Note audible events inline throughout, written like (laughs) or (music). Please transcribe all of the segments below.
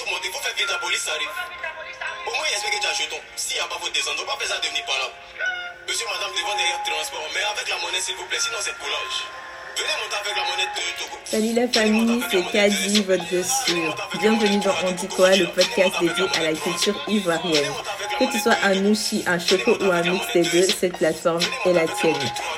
Il faut faire vite, la police arrive. Au moins, il espère que tu as jeton. S'il n'y a pas, faut descendre. pas faire ça devenir pas là. Monsieur, madame, devant derrière transport. Mais avec la monnaie, s'il vous plaît, sinon c'est coulage. Salut la famille, c'est Kadi, votre sûr. Bienvenue dans On dit quoi, le podcast dédié à la culture ivoirienne. Que tu sois un Nushi, un choco ou un mix des deux, cette plateforme est la tienne.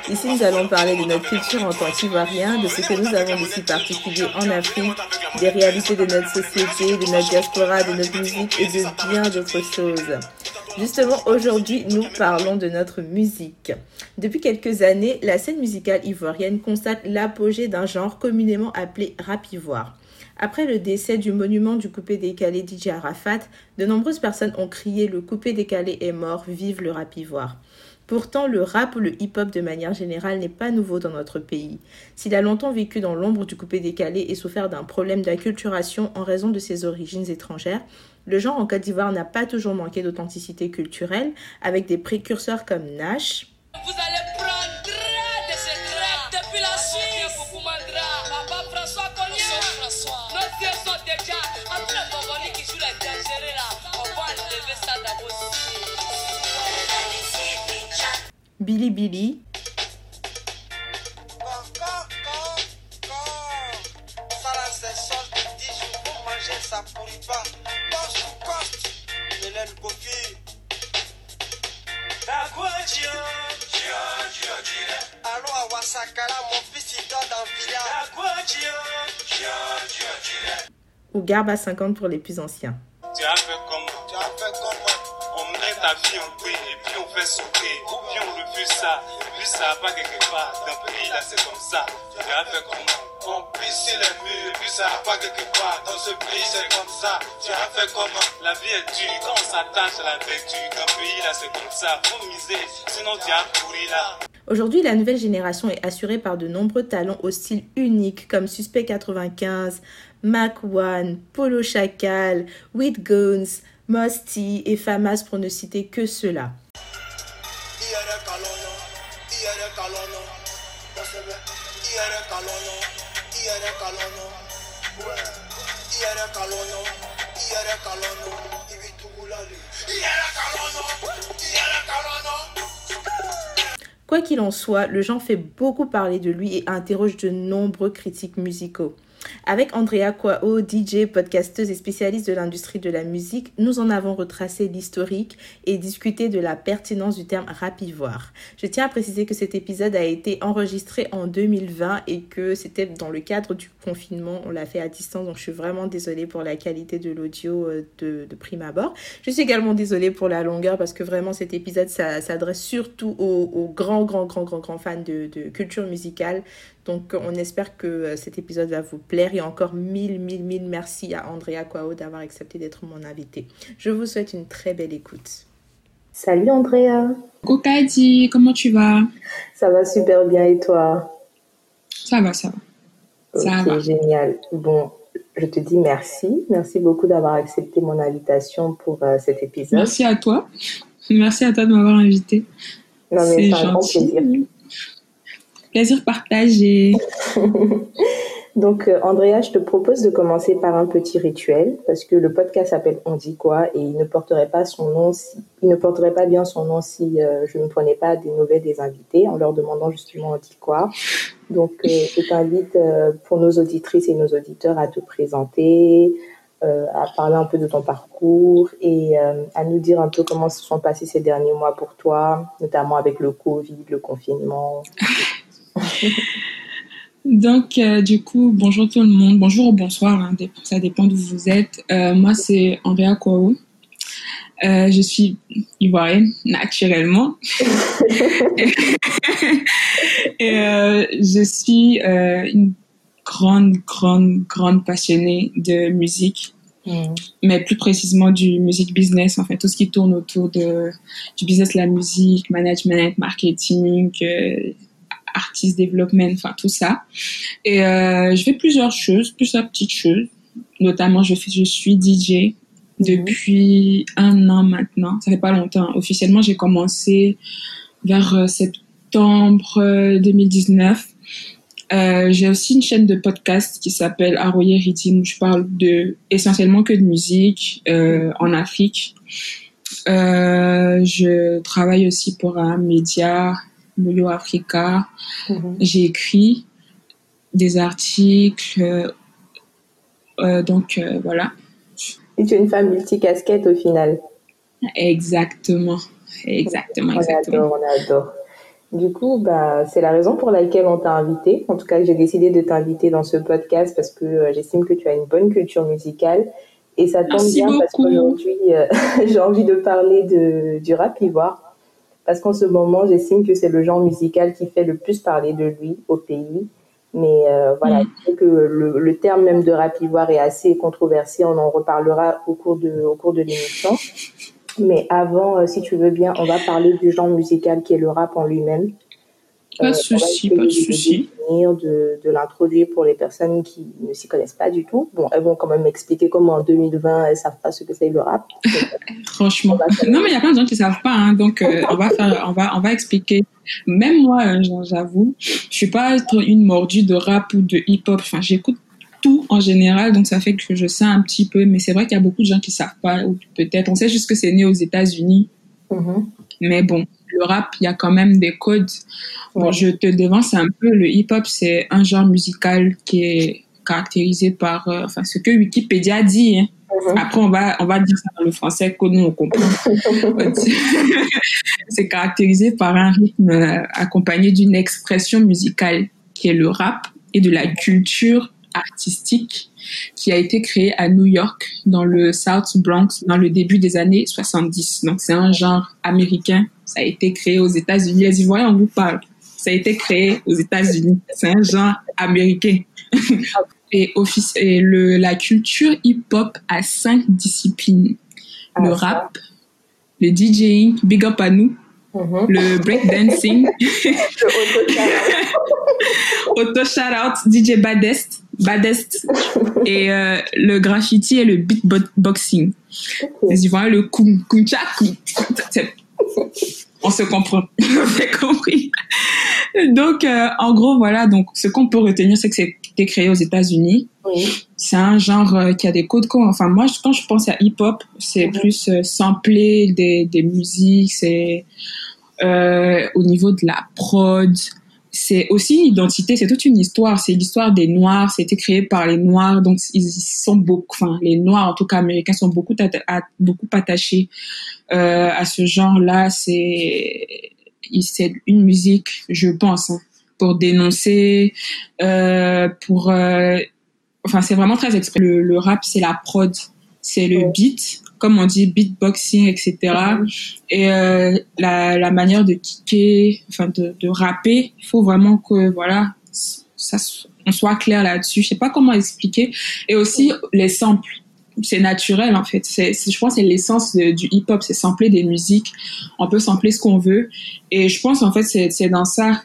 Ici, nous allons parler de notre culture en tant qu'Ivoirien, de ce que nous avons de si particulier en Afrique, des réalités de notre société, de notre diaspora, de notre musique et de bien d'autres choses. Justement, aujourd'hui, nous parlons de notre musique. Depuis quelques années, la scène musicale ivoirienne constate l'apogée d'un genre communément appelé rap ivoire. Après le décès du monument du coupé décalé DJ Arafat, de nombreuses personnes ont crié le coupé décalé est mort, vive le rap ivoire. Pourtant, le rap ou le hip-hop de manière générale n'est pas nouveau dans notre pays. S'il a longtemps vécu dans l'ombre du coupé décalé et souffert d'un problème d'acculturation en raison de ses origines étrangères, le genre en Côte d'Ivoire n'a pas toujours manqué d'authenticité culturelle, avec des précurseurs comme Nash. Dio, Dio. Ou Garba 50 pour les plus anciens. Tu as fait Tu On met vie en bruit et puis on fait. Refuse ça. Puis ça va quelque part. Dans le pays là c'est comme ça. Tu as fait comment on pisse les murs, puis ça va quelque part. Dans ce pays, c'est comme ça. Tu as fait comment La vie est dure, quand on s'attache à la vertu. Dans le pays, là, c'est comme ça. Faut miser, sinon tu as pourri là. Aujourd'hui, la nouvelle génération est assurée par de nombreux talents au style unique comme Suspect 95, Mac One, Polo Chacal, With Guns, Musty et Famas pour ne citer que ceux-là. Quoi qu'il en soit, le genre fait beaucoup parler de lui et interroge de nombreux critiques musicaux. Avec Andrea Kwao, DJ, podcasteuse et spécialiste de l'industrie de la musique, nous en avons retracé l'historique et discuté de la pertinence du terme rap ivoire. Je tiens à préciser que cet épisode a été enregistré en 2020 et que c'était dans le cadre du confinement. On l'a fait à distance, donc je suis vraiment désolée pour la qualité de l'audio euh, de, prime abord. Je suis également désolée pour la longueur parce que vraiment cet épisode s'adresse surtout aux, grands, grands, grands, grands, grands fans de culture musicale. Donc, on espère que euh, cet épisode va vous plaire. Et encore mille, mille, mille merci à Andrea Quao d'avoir accepté d'être mon invité. Je vous souhaite une très belle écoute. Salut Andrea. Kokadi, comment tu vas? Ça va super bien et toi? Ça va, ça va. Ça va. génial. Bon, je te dis merci. Merci beaucoup d'avoir accepté mon invitation pour euh, cet épisode. Merci à toi. Merci à toi de m'avoir invité. Non, mais c'est un grand plaisir. Plaisir partagé. (laughs) Donc, euh, Andrea, je te propose de commencer par un petit rituel parce que le podcast s'appelle On dit quoi et il ne porterait pas son nom, si, il ne porterait pas bien son nom si euh, je ne prenais pas des nouvelles des invités en leur demandant justement On dit quoi. Donc, euh, je t'invite pour nos auditrices et nos auditeurs à te présenter, à parler un peu de ton parcours et à nous dire un peu comment se sont passés ces derniers mois pour toi, notamment avec le Covid, le confinement. (laughs) (laughs) Donc, euh, du coup, bonjour tout le monde. Bonjour ou bonsoir, hein, ça dépend d'où vous êtes. Euh, moi, c'est Andrea Kouaou. Euh, je suis ivoirienne, naturellement. (laughs) Et je suis une grande, grande, grande passionnée de musique. Mm. mais plus précisément du music business, en fait, tout ce qui tourne autour de, du business, la musique, management, marketing, artist development, enfin tout ça. Et euh, je fais plusieurs choses, plusieurs petites choses. Notamment, je, fais, je suis DJ depuis un an maintenant. Ça fait pas longtemps. Officiellement, j'ai commencé vers euh, septembre 2019. Euh, j'ai aussi une chaîne de podcast qui s'appelle Aroyer Rhythm où je parle de essentiellement que de musique euh, en Afrique. Euh, je travaille aussi pour un média, Moyo Africa. Mhm. J'ai écrit des articles. euh, euh, donc euh, voilà. Et tu es une femme multicasquette au final. Exactement. Exactement, On exactement. adore, on adore. Du coup, bah, c'est la raison pour laquelle on t'a invité. En tout cas, j'ai décidé de t'inviter dans ce podcast parce que euh, j'estime que tu as une bonne culture musicale. Et ça tombe Merci bien parce beaucoup. qu'aujourd'hui, euh, (laughs) j'ai envie de parler de, du rap ivoire. Parce qu'en ce moment, j'estime que c'est le genre musical qui fait le plus parler de lui au pays. Mais euh, voilà, Mm. que le, le terme même de rap ivoire est assez controversé. On en reparlera au cours de, au cours de l'émission. Mais avant, euh, si tu veux bien, on va parler du genre musical qui est le rap en lui-même. Pas de va souci, pas de souci. de, de l'introduire pour les personnes qui ne s'y connaissent pas du tout. Bon, elles vont quand même m'expliquer comment en 2020, elles savent pas ce que c'est le rap. (laughs) Franchement. Non, mais il y a plein de gens qui savent pas, hein, donc euh, on va faire, on va, on va expliquer. Même moi, euh, j'avoue, je suis pas une mordue de rap ou de hip-hop. Enfin, j'écoute tout en général, donc ça fait que je sais un petit peu. Mais c'est vrai qu'il y a beaucoup de gens qui savent pas, ou peut-être, on sait juste que c'est né aux États-Unis. Mhm. Mais bon, le rap, il y a quand même des codes. Bon, Ouais. je te devance un peu. Le hip-hop, c'est un genre musical qui est caractérisé par, euh, enfin, ce que Wikipédia dit. hein. Mhm. Après, on va, on va dire ça dans le français que nous, on comprend. (laughs) c'est caractérisé par un rythme euh, accompagné d'une expression musicale qui est le rap et de la culture artistique qui a été créée à New York dans le South Bronx dans le début des années 70. Donc c'est un genre américain. Ça a été créé aux États-Unis. Les Ivoiriens, on vous parle. Ça a été créé aux États-Unis. C'est un genre américain. (laughs) et et le, la culture hip-hop a cinq disciplines. le Ah, rap, le DJing, big up à nous, le breakdancing, (laughs) Le auto-challenge. (laughs) auto shout out DJ Badest, Badest et euh, le graffiti et le beatboxing. Ok. Les Ivoiriens, le kumcha, kum- c'est- on se comprend, (laughs) compris. Donc, euh, en gros, voilà. Donc, ce qu'on peut retenir, c'est que c'était créé aux États-Unis. Oui. C'est un genre euh, qui a des codes. Enfin, moi, je- quand je pense à hip-hop, c'est Mhm. plus euh, sampler des, des musiques, c'est au niveau de la prod. C'est aussi une identité, c'est toute une histoire. C'est l'histoire des Noirs. C'était créé par les Noirs, donc ils, sont beaucoup. Enfin, les Noirs, en tout cas américains, sont beaucoup atta- beaucoup attachés euh, à ce genre-là. C'est une musique, je pense, hein, pour dénoncer, euh, pour euh, enfin c'est vraiment très exprès. Le, le rap c'est la prod, c'est le beat, comme on dit beatboxing, etc. Et euh, la, la manière de kicker, enfin de, de rapper, il faut vraiment que voilà, ça, on soit clair là-dessus. Je sais pas comment expliquer. Et aussi les samples. C'est naturel en fait. C'est, je pense que c'est l'essence du hip-hop, c'est sampler des musiques. On peut sampler ce qu'on veut. Et je pense en fait c'est, c'est dans ça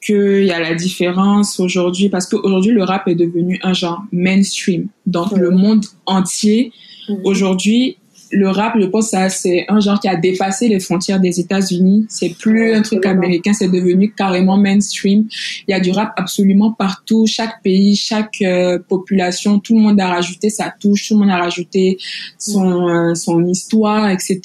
qu'il y a la différence aujourd'hui parce qu'aujourd'hui le rap est devenu un genre mainstream. Donc Ouais. le monde entier Mhm. aujourd'hui le rap, je pense ça, c'est un genre qui a dépassé les frontières des États-Unis. C'est plus un truc américain, c'est devenu carrément mainstream. Il y a du rap absolument partout. Chaque pays, chaque euh, population, tout le monde a rajouté sa touche, tout le monde a rajouté son, euh, son histoire, etc.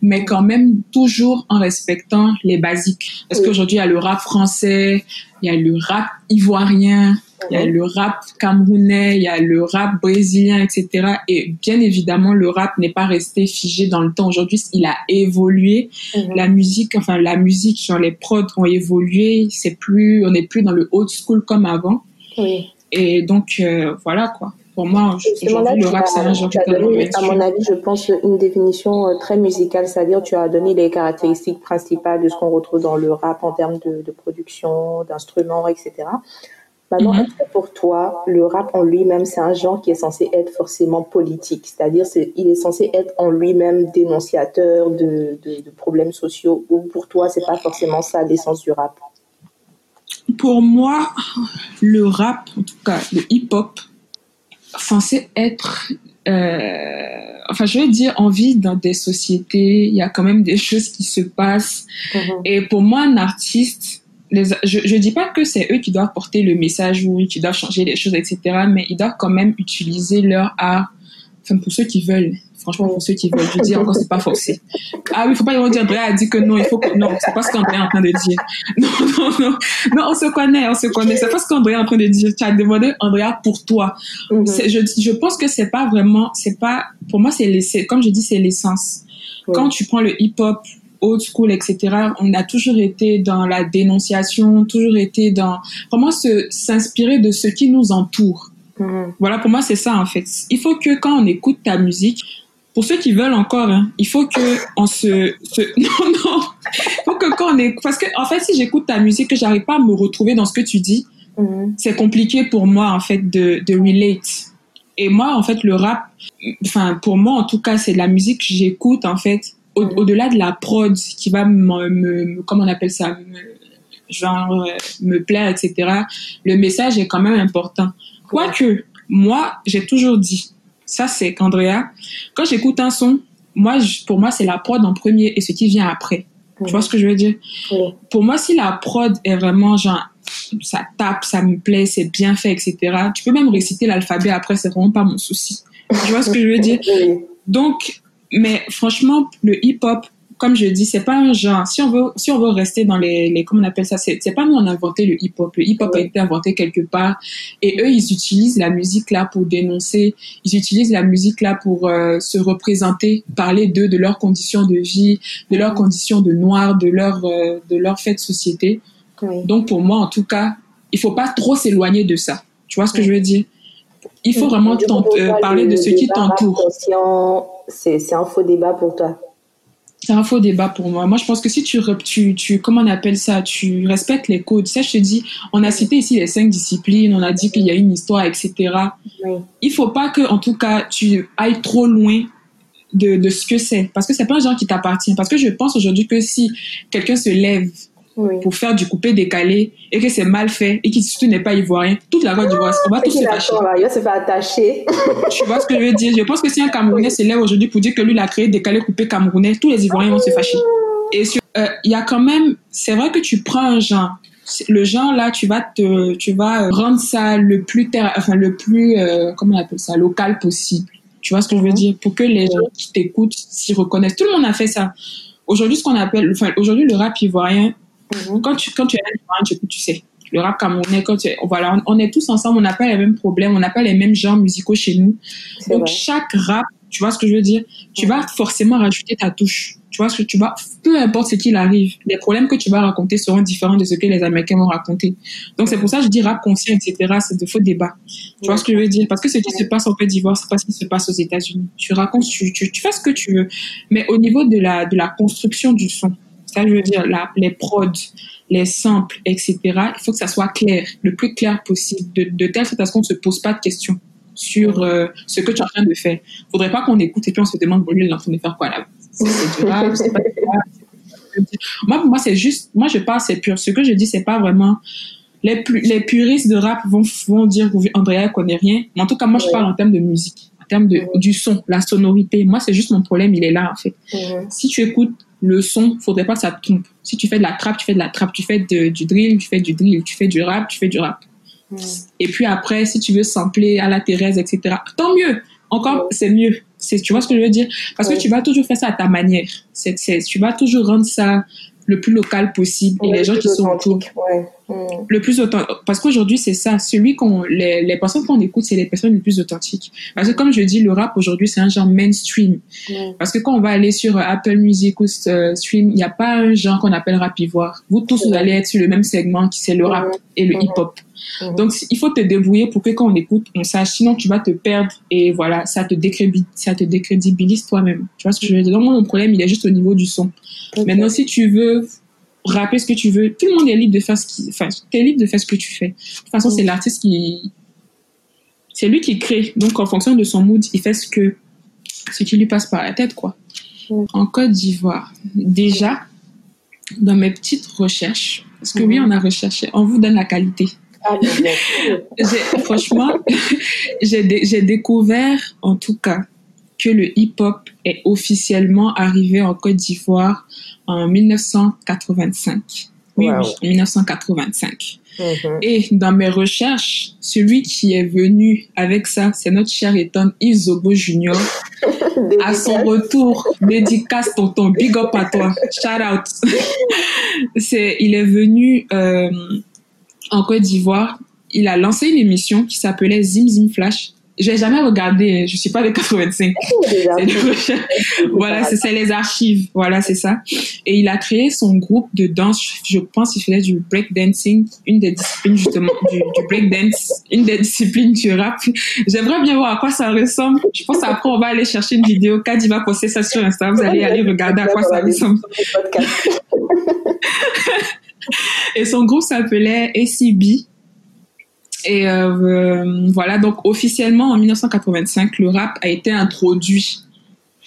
Mais quand même toujours en respectant les basiques. Parce Oui. qu'aujourd'hui, il y a le rap français, il y a le rap ivoirien, il y a le rap camerounais, il y a le rap brésilien, etc. Et bien évidemment, le rap n'est pas resté figé dans le temps. Aujourd'hui, il a évolué. Mhm. La musique, enfin la musique, genre les prods ont évolué. C'est plus, on n'est plus dans le old school comme avant. Oui. Et donc euh, voilà quoi. Pour moi, aujourd'hui, le rap c'est un genre donné, à mon avis, je pense, une définition euh, très musicale, c'est-à-dire tu as donné les caractéristiques principales de ce qu'on retrouve dans le rap en termes de, de production, d'instruments, etc. Maintenant, Mhm. est-ce que pour toi, le rap en lui-même, c'est un genre qui est censé être forcément politique, c'est-à-dire c'est, il est censé être en lui-même dénonciateur de, de, de problèmes sociaux, ou pour toi, c'est pas forcément ça l'essence du rap? Pour moi, le rap, en tout cas le hip-hop, censé être, euh, enfin je veux dire, on vit dans des sociétés, il y a quand même des choses qui se passent. Mhm. Et pour moi, un artiste les, je, je dis pas que c'est eux qui doivent porter le message ou qui doivent changer les choses, etc. Mais ils doivent quand même utiliser leur art, enfin, pour ceux qui veulent. Franchement, pour ceux qui veulent, je dis encore, c'est pas forcé. Ah oui, faut pas dire, Andrea a dit que non, il faut que, non, c'est pas ce qu'Andrea est en train de dire. Non, non, non. Non, on se connaît, on se connaît. C'est pas ce qu'Andrea est en train de dire. Tu as demandé Andrea pour toi. Mhm. Je, je pense que c'est pas vraiment, c'est pas, pour moi, c'est, comme je dis, c'est l'essence. Ouais. Quand tu prends le hip-hop, old school, etc., on a toujours été dans la dénonciation, toujours été dans vraiment se, s'inspirer de ce qui nous entoure. Mhm. Voilà, pour moi, c'est ça, en fait. Il faut que quand on écoute ta musique, pour ceux qui veulent encore, hein, il faut que on se, se... (laughs) non, non, il faut que quand on écoute, parce que, en fait, si j'écoute ta musique, que j'arrive pas à me retrouver dans ce que tu dis, Mhm. c'est compliqué pour moi, en fait, de, de relate. Et moi, en fait, le rap, enfin, pour moi, en tout cas, c'est de la musique que j'écoute, en fait, au- Mhm. au-delà de la prod qui va me, me, me- comment on appelle ça, me, genre, euh, me plaire, etc. Le message est quand même important. Quoique, moi, j'ai toujours dit, ça c'est qu'Andrea, quand j'écoute un son, moi, je- pour moi, c'est la prod en premier et ce qui vient après. Tu vois ce que je veux dire? Pour moi, si la prod est vraiment genre, ça tape, ça me plaît, c'est bien fait, etc. Tu peux même réciter l'alphabet après, c'est vraiment pas mon souci. Tu vois ce que je veux dire? (laughs) Donc, mais franchement, le hip-hop, comme je dis, c'est pas un genre. Si on veut, si on veut rester dans les, les comment on appelle ça, c'est pas nous on a inventé le hip-hop. Le hip-hop a été inventé quelque part, et eux ils utilisent la musique là pour dénoncer. Ils utilisent la musique là pour euh, se représenter, parler d'eux, de leurs conditions de vie, de leurs conditions de noir, de leur euh, de leur fait de société. Oui. Donc pour moi, en tout cas, il faut pas trop s'éloigner de ça. Tu vois ce que je veux dire? Il faut vraiment euh, parler le de ce qui t'entoure. C'est un faux débat pour toi. C'est un faux débat pour moi. Moi, je pense que si tu, tu, tu, comment on appelle ça, tu respectes les codes. Ça, je te dis, on a cité ici les cinq disciplines, on a dit qu'il y a une histoire, etc. Oui. Il faut pas que, en tout cas, tu ailles trop loin de, de ce que c'est. Parce que c'est pas un genre qui t'appartient. Parce que je pense aujourd'hui que si quelqu'un se lève Oui. pour faire du coupé décalé et que c'est mal fait et qu'il surtout n'est pas ivoirien, toute la Côte d'Ivoire, on va tous se fâcher. il va se faire attacher. (laughs) Tu vois ce que je veux dire? Je pense que si un Camerounais se lève aujourd'hui pour dire que lui, il a créé décalé coupé camerounais, tous les Ivoiriens vont se fâcher. Et euh, il y a quand même, c'est vrai que tu prends un genre. Le genre là, tu vas te, tu vas rendre ça le plus terre, enfin le plus, euh, comment on appelle ça, local possible. Tu vois ce que je veux Mhm. dire? Pour que les gens qui t'écoutent s'y reconnaissent. Tout le monde a fait ça. Aujourd'hui, ce qu'on appelle, enfin aujourd'hui le rap ivoirien, Mhm. quand tu quand tu es un tu tu sais. Le rap camerounais, quand tu es- voilà, on, on est tous ensemble, on n'a pas les mêmes problèmes, on n'a pas les mêmes genres musicaux chez nous. Donc vrai. chaque rap, tu vois ce que je veux dire, tu vas forcément rajouter ta touche. Tu vois ce que tu vas, peu importe ce qu'il arrive, les problèmes que tu vas raconter seront différents de ce que les Américains vont raconter. Donc c'est pour ça que je dis rap conscient, etc. C'est de faux débats. Tu vois ce que je veux dire? Parce que ce qui se passe en Côte d'Ivoire, c'est pas ce qui se passe aux États-Unis. Tu racontes, tu, tu, tu fais ce que tu veux, mais au niveau de la de la construction du son, ça je veux dire, la, les prods, les samples, etc. Il faut que ça soit clair, le plus clair possible, de, de telle sorte à ce qu'on ne se pose pas de questions sur euh, ce que tu es en train de faire. Faudrait pas qu'on écoute et puis on se demande, bon, lui, il est en train de faire quoi là? C'est c'est pas. Moi, pour moi, c'est juste, moi, je parle, c'est pur. Ce que je dis, c'est pas vraiment. Les, plus, les puristes de rap vont, vont dire Andrea connaît rien. Mais en tout cas, moi, je parle en termes de musique, en termes de, Ouais. du son, la sonorité. Moi, c'est juste mon problème, il est là, en fait si tu écoutes le son, faudrait pas que ça te trompe. Si tu fais de la trap, tu fais de la trap. Tu fais de- du drill, tu fais du drill. Tu fais du rap, tu fais du rap. Et puis après, si tu veux sampler à la Thérèse, etc., tant mieux. Encore, c'est mieux. C'est, tu vois ce que je veux dire? Parce que tu vas toujours faire ça à ta manière. C'est, c'est, tu vas toujours rendre ça le plus local possible. Et les gens qui sont autour, Ouais. Mhm. le plus authentique. Parce qu'aujourd'hui, c'est ça. Celui qu'on, les, les personnes qu'on écoute, c'est les personnes les plus authentiques. Parce que comme je dis, le rap aujourd'hui, c'est un genre mainstream. Mhm. Parce que quand on va aller sur euh, Apple Music ou euh, Stream, il n'y a pas un genre qu'on appelle rap ivoire. Vous tous, vous Ouais. allez être sur le même segment qui c'est le rap et le hip-hop. Donc, il faut te débrouiller pour que quand on écoute, on sache. Sinon, tu vas te perdre et voilà, ça te, décrédit, ça te décrédibilise toi-même. Tu vois ce que je veux dire? Donc, moi, mon problème, il est juste au niveau du son. Maintenant, si tu veux rapper ce que tu veux, tout le monde est libre de faire ce qui, enfin, t'es libre de faire ce que tu fais. De toute façon, Mhm. c'est l'artiste qui, c'est lui qui crée. Donc, en fonction de son mood, il fait ce que, ce qui lui passe par la tête, quoi. Mhm. En Côte d'Ivoire, déjà, dans mes petites recherches, parce que oui, Mhm. on a recherché, on vous donne la qualité. Ah. J'ai- franchement, (laughs) j'ai dé- j'ai découvert, en tout cas, que le hip-hop est officiellement arrivé en Côte d'Ivoire en 1985. Oui, oui, en 1985. Mhm. Et dans mes recherches, celui qui est venu avec ça, c'est notre cher étant Yves Zobo Junior. (laughs) à son retour, dédicace tonton, big up à toi, shout out. (laughs) c'est, il est venu euh, en Côte d'Ivoire. Il a lancé une émission qui s'appelait Zim Zim Flash j'ai jamais regardé, je suis pas de 85. (laughs) (laughs) voilà, c'est les archives. Voilà, c'est ça. Et il a créé son groupe de danse, je pense qu'il faisait du breakdancing, une des disciplines justement du, du breakdance, une des disciplines du rap. J'aimerais bien voir à quoi ça ressemble. Je pense après on va aller chercher une vidéo. Kadi va poster ça sur Instagram, vous allez aller regarder à quoi ça ressemble. (laughs) Et son groupe s'appelait ACB et euh, voilà, donc officiellement en 1985, le rap a été introduit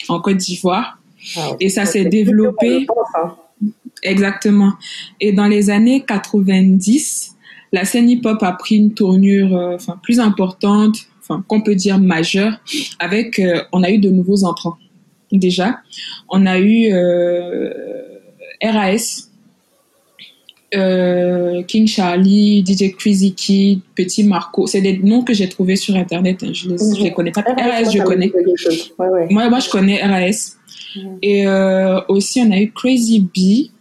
en Côte d'Ivoire ah, et ça s'est développé. Hein. Exactement. Et dans les années 90, la scène hip-hop a pris une tournure euh, enfin, plus importante, enfin, qu'on peut dire majeure, avec, euh, on a eu de nouveaux entrants. Déjà, on a eu RAS, euh, King Charlie, DJ Crazy Kid, Petit Marco. C'est des noms que j'ai trouvés sur Internet. Hein. Je les, les connais pas. RAS, je connais. Moi, moi, je connais RAS. Et euh, aussi, on a eu Crazy B.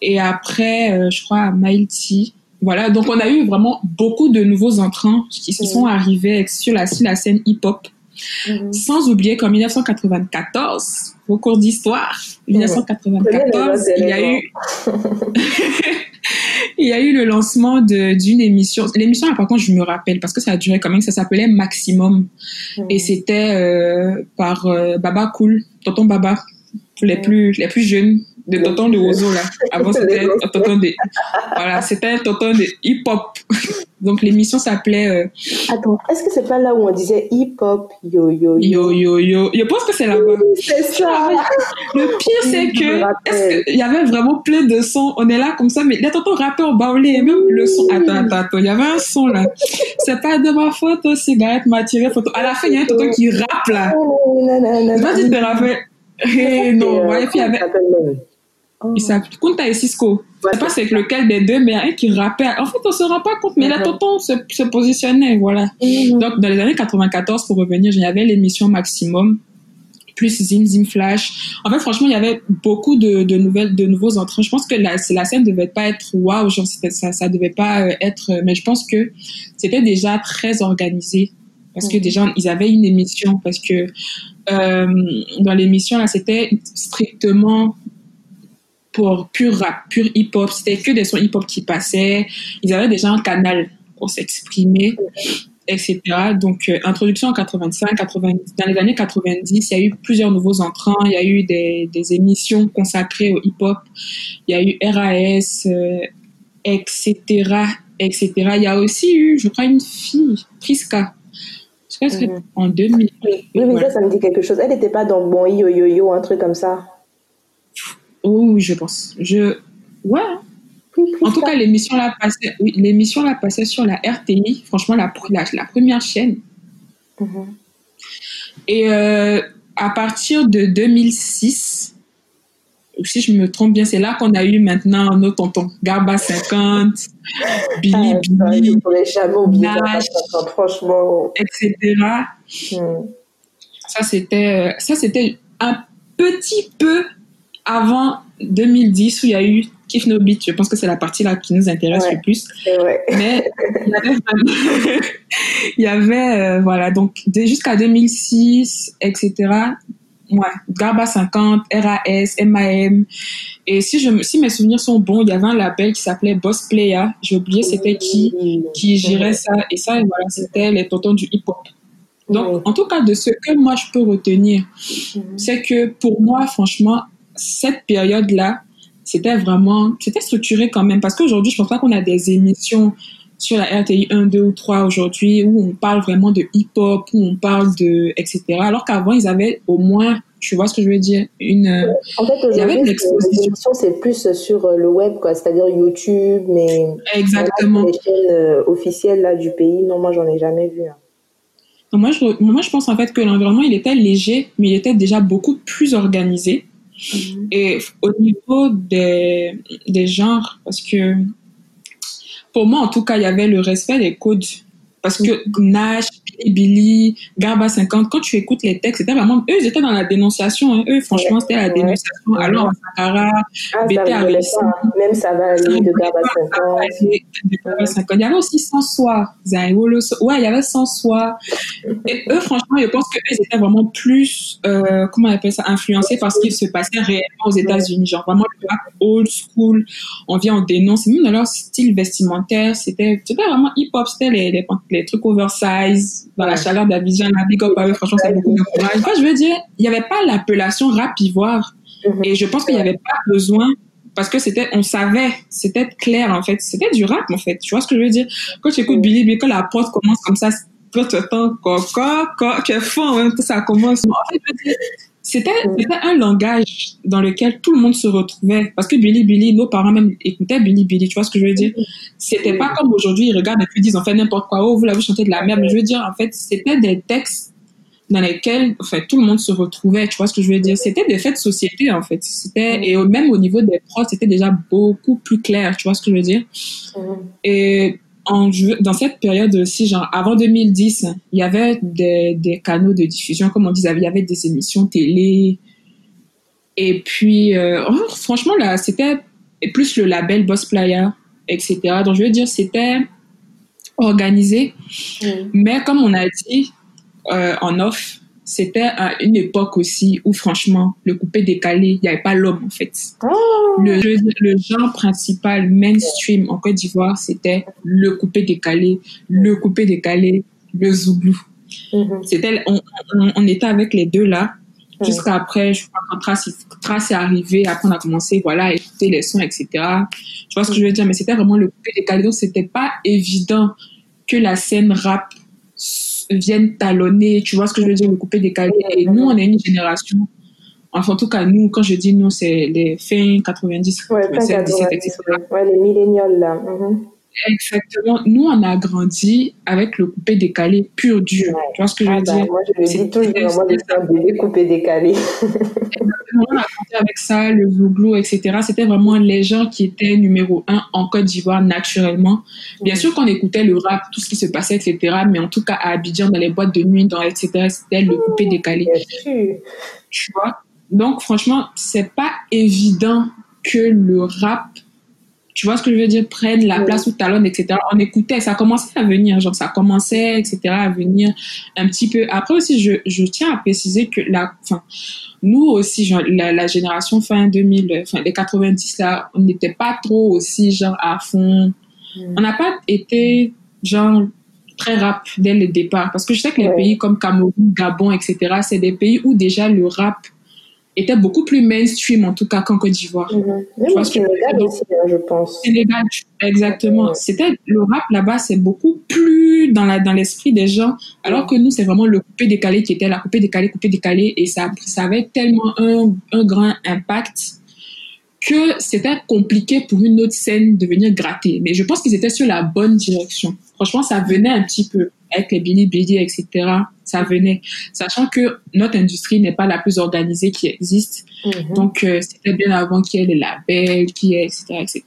Et après, euh, je crois, Mighty. Voilà, donc on a eu vraiment beaucoup de nouveaux entrants qui se sont arrivés sur la, sur la scène hip-hop. Sans oublier qu'en 1994, au cours d'histoire, 1994, il y a eu (laughs) (laughs) il y a eu le lancement d'une émission. L'émission, par contre, je me rappelle parce que ça a duré quand même. Ça s'appelait Maximum. Et c'était euh, par euh, Baba Cool, Tonton Baba, pour les, plus, les plus jeunes de tonton de Ozo là. Avant (laughs) c'était un tonton de voilà, c'était un tonton de hip hop. (laughs) Donc l'émission s'appelait euh... Attends, est-ce que c'est pas là où on disait hip hop yo yo? Yo yo yo Je pense que c'est là-bas. c'est ça. Le pire c'est que qu'il y avait vraiment plein de sons, on est là comme ça mais les tontons rappeurs baoulés et même le son attends attends attends, il y avait un son là. C'est pas de ma faute, cigarette m'a tiré photo. À la fin il y a un tonton qui rappe là. Vas-y te rappelles. Eh non, ouais, et puis il y avait il s'appelle Kunta et Cisco. Je sais pas c'est lequel des deux, mais un qui rappait. En fait, on se rend pas compte, mais la tonton se, se positionnait, voilà. Mhm. Donc, dans les années 94, pour revenir, il y avait l'émission Maximum, plus Zim Zim Flash. En fait, franchement, il y avait beaucoup de, de nouvelles, de nouveaux entrants. Je pense que la, la scène devait pas être waouh, genre, ça, ça devait pas euh, être, mais je pense que c'était déjà très organisé. Parce que mhm. déjà, ils avaient une émission, parce que euh, dans l'émission, là, c'était strictement pour pur rap, pur hip-hop. C'était que des sons hip-hop qui passaient. Ils avaient déjà un canal pour s'exprimer, etc. Donc, euh, introduction en 85, 90. Dans les années 90, il y a eu plusieurs nouveaux entrants. Il y a eu des, des émissions consacrées au hip-hop. Il y a eu RAS, etc., etc. Il y a aussi eu, je crois, une fille, Priska. Je pense que mhm. en 2000. Oui, mais ça, ça me dit quelque chose. Elle n'était pas dans Bon Yo Yo Yo, un truc comme ça. Oui, je pense. Je... Ouais. En tout cas, l'émission là passait, oui, l'émission là passait sur la RTI, franchement la, la, première chaîne. Mm-hmm. Et euh, à partir de 2006, si je me trompe bien, c'est là qu'on a eu maintenant nos tontons. Garba 50, (laughs) Billy ah, Billy, Nash, franchement. etc. Mm. Ça, c'était, ça, c'était un petit peu avant 2010 où il y a eu Kiff No Beat. Je pense que c'est la partie là qui nous intéresse le plus. Mais il y avait, (laughs) il y avait euh, voilà, donc jusqu'à 2006, etc. Ouais, Garba 50, RAS, MAM. Et si, je, si mes souvenirs sont bons, il y avait un label qui s'appelait Boss Player. J'ai oublié c'était qui qui gérait ça. Et ça, voilà, c'était les tontons du hip-hop. Donc, en tout cas, de ce que moi je peux retenir, mhm. c'est que pour moi, franchement, cette période-là, c'était vraiment, c'était structuré quand même. Parce qu'aujourd'hui, je pense pas qu'on a des émissions sur la RTI 1, 2 ou 3 aujourd'hui où on parle vraiment de hip-hop, où on parle de, etc. Alors qu'avant, ils avaient au moins, tu vois ce que je veux dire, une, en fait, il y avait une exposition. c'est plus sur euh, le web, quoi, c'est-à-dire YouTube, mais. Exactement. les chaînes euh, officielles, là, du pays, non, moi, j'en ai jamais vu. Hein. moi, je, moi, je pense en fait que l'environnement, il était léger, mais il était déjà beaucoup plus organisé. Mm-hmm. Et au niveau des, des genres, parce que pour moi, en tout cas, il y avait le respect des codes. Parce que Nash, Billy, Garba 50, quand tu écoutes les textes, c'était vraiment, eux, ils étaient dans la dénonciation. Hein. Eux, franchement, c'était la dénonciation. Alors, Sakara, ah, BT Même ça va aller de Garba 50. Il y avait aussi Sans Soi. Ouais, il y avait Sans Soi. Et eux, franchement, je pense qu'eux, ils étaient vraiment plus, euh, comment on appelle ça, influencés par ce qui se passait réellement aux États-Unis. Genre, vraiment, le rap old school. On vient, on dénonce. Même dans leur style vestimentaire, c'était vraiment hip-hop. C'était les, les, les trucs oversize dans la chaleur d'Abidjan, la big up, franchement, c'est beaucoup de courage. Moi, je veux dire, il n'y avait pas l'appellation rap ivoire. Mhm. Et je pense qu'il n'y avait pas besoin parce que c'était, on savait, c'était clair, en fait. C'était du rap, en fait. Tu vois ce que je veux dire? Quand tu écoutes Billy, Billy, quand la porte commence comme ça, quoi, quoi, tu es fort, hein, ça commence. En fait, c'était un langage dans lequel tout le monde se retrouvait. Parce que Billy Billy, nos parents même écoutaient Billy Billy, tu vois ce que je veux dire? C'était pas comme aujourd'hui, ils regardent et puis disent, on fait n'importe quoi, oh, vous l'avez chanté de la merde. Mais je veux dire, en fait, c'était des textes dans lesquels en fait, tout le monde se retrouvait, tu vois ce que je veux dire? C'était des faits de société, en fait. C'était Et même au niveau des profs, c'était déjà beaucoup plus clair, tu vois ce que je veux dire? Et en, dans cette période aussi, genre avant 2010, il y avait des, des canaux de diffusion, comme on disait, il y avait des émissions télé. Et puis, euh, oh, franchement, là, c'était plus le label Boss Player, etc. Donc, je veux dire, c'était organisé. Mm. Mais comme on a dit euh, en off, c'était à une époque aussi où, franchement, le coupé décalé, il n'y avait pas l'homme, en fait. Oh. Le, le, genre principal, mainstream en Côte d'Ivoire, c'était le coupé décalé, le coupé décalé, le zouglou. Mm-hmm. C'était, on, on, était avec les deux là. Jusqu'à après, je crois quand Trace, est arrivé, après on a commencé, voilà, à écouter les sons, etc. Tu vois ce que je veux dire? Mais c'était vraiment le coupé décalé. Donc, c'était pas évident que la scène rap viennent talonner, tu vois ce que je veux dire, le coupé décalé. Et nous, on est une génération, enfin, en tout cas, nous, quand je dis nous, c'est les fins 90, ouais, 17, etc. Ouais, les millénials, là. Mhm. Exactement. Nous, on a grandi avec le coupé décalé pur dur. Tu vois ce que je veux ah bah, dire? Moi, je le dis toujours, moi, le coupé décalé. On a grandi avec ça, le zouglou, etc. C'était vraiment les gens qui étaient numéro un en Côte d'Ivoire naturellement. Bien sûr qu'on écoutait le rap, tout ce qui se passait, etc. Mais en tout cas, à Abidjan, dans les boîtes de nuit, dans etc., c'était le coupé décalé. Tu vois? Donc, franchement, c'est pas évident que le rap tu vois ce que je veux dire, prennent la place ou talonne, etc. On écoutait, ça commençait à venir, genre ça commençait, etc., à venir un petit peu. Après aussi, je, je tiens à préciser que la, enfin, nous aussi, genre, la, génération fin 2000, enfin, les 90 là, on n'était pas trop aussi, genre, à fond. Mm. On n'a pas été, genre, très rap dès le départ. Parce que je sais que les pays comme Cameroun, Gabon, etc., c'est des pays où déjà le rap était beaucoup plus mainstream, en tout cas, qu'en Côte d'Ivoire. Mm aussi, je pense. Sénégal, exactement. C'était, le rap là-bas, c'est beaucoup plus dans la, dans l'esprit des gens, alors que nous, c'est vraiment le coupé décalé qui était la coupé décalé, coupé décalé, et ça, ça avait tellement un, un grand impact que c'était compliqué pour une autre scène de venir gratter. Mais je pense qu'ils étaient sur la bonne direction. Franchement, ça venait un petit peu avec les Billy Billy, etc. Ça venait. Sachant que notre industrie n'est pas la plus organisée qui existe. Mhm. Donc, euh, c'était bien avant qu'il y ait les labels, qu'il y ait, etc., etc.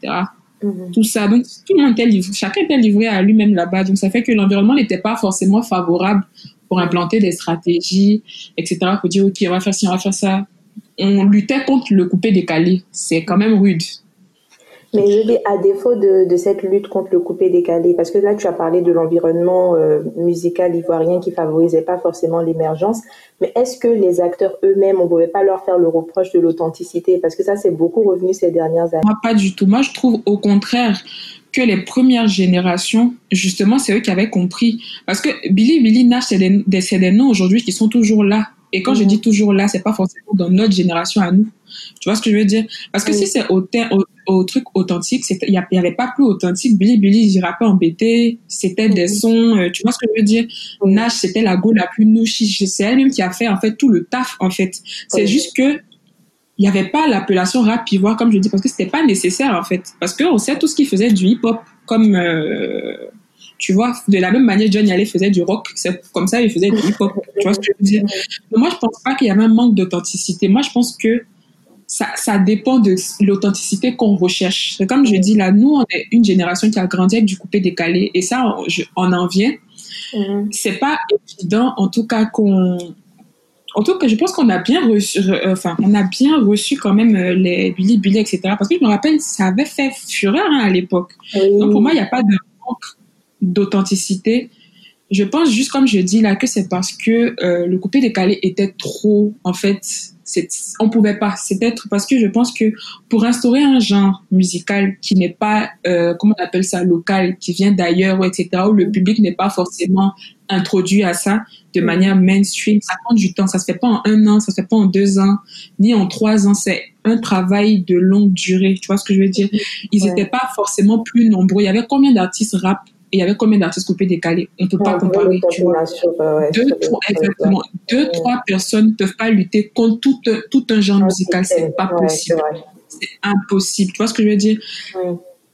Mhm. Tout ça. Donc, tout le monde était livré, chacun était livré à lui-même là-bas. Donc, ça fait que l'environnement n'était pas forcément favorable pour implanter des stratégies, etc. Pour dire, OK, on va faire ci, on va faire ça. On luttait contre le coupé décalé. C'est quand même rude. Mais je dis, à défaut de, de, cette lutte contre le coupé décalé, parce que là, tu as parlé de l'environnement euh, musical ivoirien qui favorisait pas forcément l'émergence, mais est-ce que les acteurs eux-mêmes, on pouvait pas leur faire le reproche de l'authenticité? Parce que ça, c'est beaucoup revenu ces dernières années. Moi, pas du tout. Moi, je trouve au contraire que les premières générations, justement, c'est eux qui avaient compris. Parce que Billy, Billy, Nash, c'est des, des, noms aujourd'hui qui sont toujours là. Et quand je mhm. dis toujours là, c'est pas forcément dans notre génération à nous. Tu vois ce que je veux dire? Parce que si c'est au, au, truc authentique, il n'y avait pas plus authentique. Billy Billy, il pas embêté. C'était des sons, euh, tu vois ce que je veux dire? Nash, c'était la go la plus nouchi. C'est elle-même qui a fait en fait tout le taf en fait. C'est juste que il n'y avait pas l'appellation rap ivoire comme je dis parce que c'était pas nécessaire en fait. Parce qu'on sait tout ce qui faisait du hip-hop comme euh, tu vois, de la même manière, Johnny Alley faisait du rock, c'est comme ça, il faisait du hip-hop. tu vois ce que je veux dire? Mais moi, je pense pas qu'il y avait un manque d'authenticité. Moi, je pense que ça, ça dépend de l'authenticité qu'on recherche. C'est comme je dis là, nous, on est une génération qui a grandi avec du coupé décalé et ça, on, on en vient. Mm. C'est pas évident, en tout cas, qu'on. En tout cas, je pense qu'on a bien reçu, euh, enfin, on a bien reçu quand même euh, les Billy Billy, etc. Parce que je me rappelle, ça avait fait fureur hein, à l'époque. Donc pour moi, il n'y a pas de manque d'authenticité. Je pense juste, comme je dis là, que c'est parce que euh, le coupé décalé était trop, en fait, on pouvait pas. C'est être parce que je pense que pour instaurer un genre musical qui n'est pas, euh, comment on appelle ça, local, qui vient d'ailleurs, etc., où le public n'est pas forcément introduit à ça de manière mainstream, ça prend du temps. Ça se fait pas en un an, ça se fait pas en deux ans, ni en trois ans. C'est un travail de longue durée. Tu vois ce que je veux dire? Ils n'étaient pas forcément plus nombreux. Il y avait combien d'artistes rap il y avait combien d'artistes coupés décalés On ne peut pas comparer, tu vois. deux, trois, exactement. Deux, trois personnes ne peuvent pas lutter contre tout, tout un genre musical. C'est pas possible. C'est impossible. Tu vois ce que je veux dire?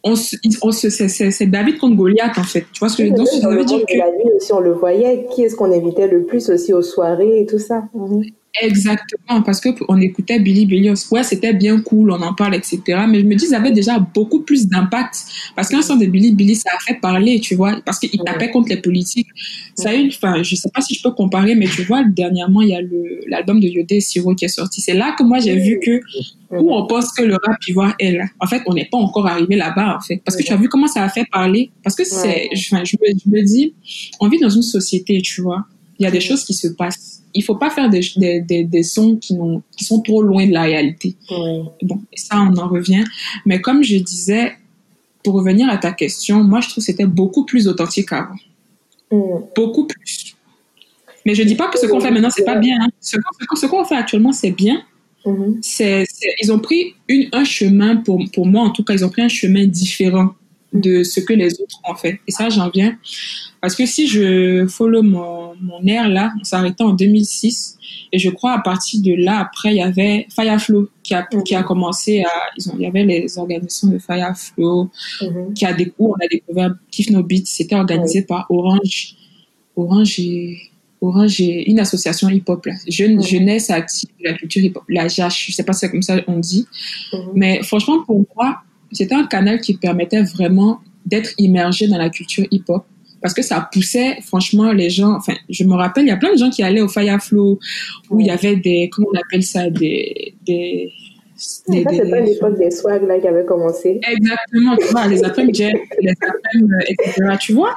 On on c'est David contre Goliath en fait. Tu vois ce que je veux dire? Ça veut dire que la nuit aussi on le voyait. Qui est-ce qu'on invitait le plus aussi aux soirées et tout ça? Mhm. Exactement, parce que on écoutait Billy Billy. Ouais, c'était bien cool, on en parle, etc. Mais je me dis, ça avait déjà beaucoup plus d'impact. Parce qu'un son de Billy Billy, ça a fait parler, tu vois, parce qu'il tapait contre les politiques. Ça a eu, enfin, je sais pas si je peux comparer, mais tu vois, dernièrement, il y a l'album de Yodé Siro qui est sorti. C'est là que moi, j'ai vu que, où on pense que le rap ivoire est là. En fait, on n'est pas encore arrivé là-bas, en fait. Parce que tu as vu comment ça a fait parler. Parce que c'est, je, je me dis, on vit dans une société, tu vois. Il y a des choses qui se passent il faut pas faire des, des, des, sons qui, qui sont trop loin de la réalité. Bon, ça, on en revient. Mais comme je disais, pour revenir à ta question, moi, je trouve que c'était beaucoup plus authentique avant. Mm. Beaucoup plus. Mais je dis pas que ce qu'on fait maintenant, c'est pas bien. Hein. Ce, ce qu'on fait actuellement, c'est bien. Mm-hmm. ils ont pris une, un chemin, pour, pour moi en tout cas, ils ont pris un chemin différent de ce que les autres ont fait. Et ça, j'en viens. Parce que si je follow mon, mon air là, on arrêté en 2006. Et je crois à partir de là, après, il y avait Fireflow qui a, qui a commencé à. Ils ont, il y avait les organisations de Fireflow mm qui a découvert, on a découvert Kiff No Beats. C'était organisé par Orange. Orange et. Orange est une association hip-hop, Jeune, jeunesse active de la culture hip-hop, la JACH, je sais pas si c'est comme ça on dit. Mais franchement, pour moi, c'était un canal qui permettait vraiment d'être immergé dans la culture hip-hop parce que ça poussait franchement les gens enfin je me rappelle il y a plein de gens qui allaient au Fireflow où il y avait des comment on appelle ça des des des, ça, pas l'époque des swags là qui avait commencé. Exactement, tu vois, les après-midi, les après etc. Tu vois,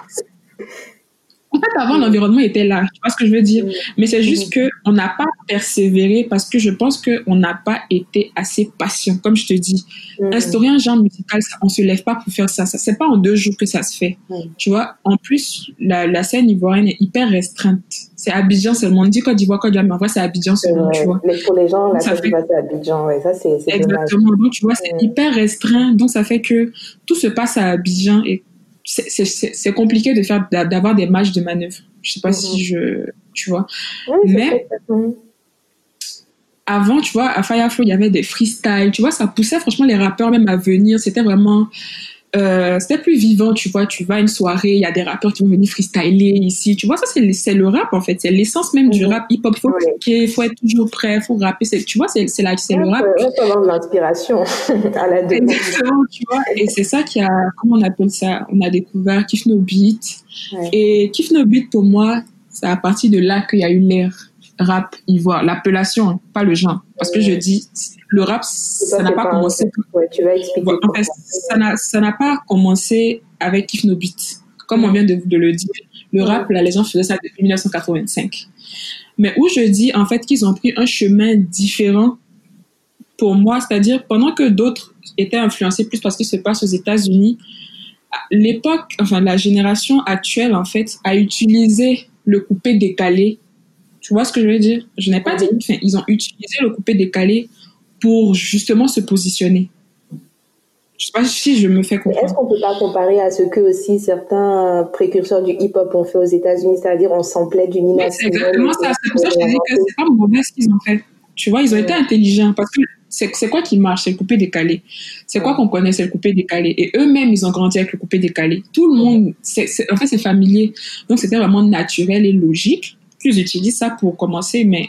en fait, avant, l'environnement était là. Tu vois ce que je veux dire? Mais c'est juste que on n'a pas persévéré parce que je pense qu'on n'a pas été assez patient. Comme je te dis, instaurer un genre musical, on se lève pas pour faire ça. ça c'est pas en deux jours que ça se fait. Tu vois? En plus, la, la, scène ivoirienne est hyper restreinte. C'est Abidjan seulement. On dit Côte d'Ivoire, Côte d'Ivoire, mais en vrai, c'est Abidjan seulement, tu vois. Mais pour les gens, la ça fait... c'est Abidjan. Ouais, ça, c'est, Exactement. Donc, tu vois, c'est hyper restreint. Donc, ça fait que tout se passe à Abidjan et c'est compliqué de faire d'avoir des matchs de manœuvre. Je sais pas si mhm. je, tu vois. Mais avant, tu vois, à Fireflow, il y avait des freestyles. Tu vois, ça poussait franchement les rappeurs même à venir. C'était vraiment euh, c'était plus vivant, tu vois, tu vas à une soirée, il y a des rappeurs qui vont venir freestyler ici, tu vois, ça c'est le rap en fait, c'est l'essence même du mhm. rap. Hip-hop, faut il faut être toujours prêt, faut rapper, tu vois, c'est c'est le rap. Il faut avoir de l'inspiration (laughs) à la Exactement, tu vois, et c'est ça qui a, comment on appelle ça, on a découvert Kiff No Beat, et Kiff No Beat pour moi, c'est à partir de là qu'il y a eu l'ère rap ivoire, l'appellation, pas le genre, parce que je dis le rap, ça n'a pas, commencé. tu vas expliquer. En fait, ça n'a pas commencé avec Kif No Beat. Comme on vient de, le dire, le rap, là, les gens faisaient ça depuis 1985. Mais où je dis, en fait, qu'ils ont pris un chemin différent pour moi, c'est-à-dire pendant que d'autres étaient influencés plus parce qu'il se passe aux États-Unis, l'époque, enfin, la génération actuelle, en fait, a utilisé le coupé décalé. Tu vois ce que je veux dire? Je n'ai pas dit, enfin, ils ont utilisé le coupé décalé pour justement se positionner. Je sais pas si je me fais comprendre. Est-ce qu'on peut pas comparer à ce que aussi certains précurseurs du hip-hop ont fait aux États-Unis, c'est-à-dire on s'emplait du Nina C'est exactement ça. C'est pour ça que je dis que c'est pas mauvais ce qu'ils ont fait. Tu vois, ils ont été intelligents parce que c'est quoi qui marche? C'est le coupé décalé. C'est quoi qu'on connaît? C'est le coupé décalé. Et eux-mêmes, ils ont grandi avec le coupé décalé. Tout le monde, en fait, c'est familier. Donc, c'était vraiment naturel et logique qu'ils utilisent ça pour commencer, mais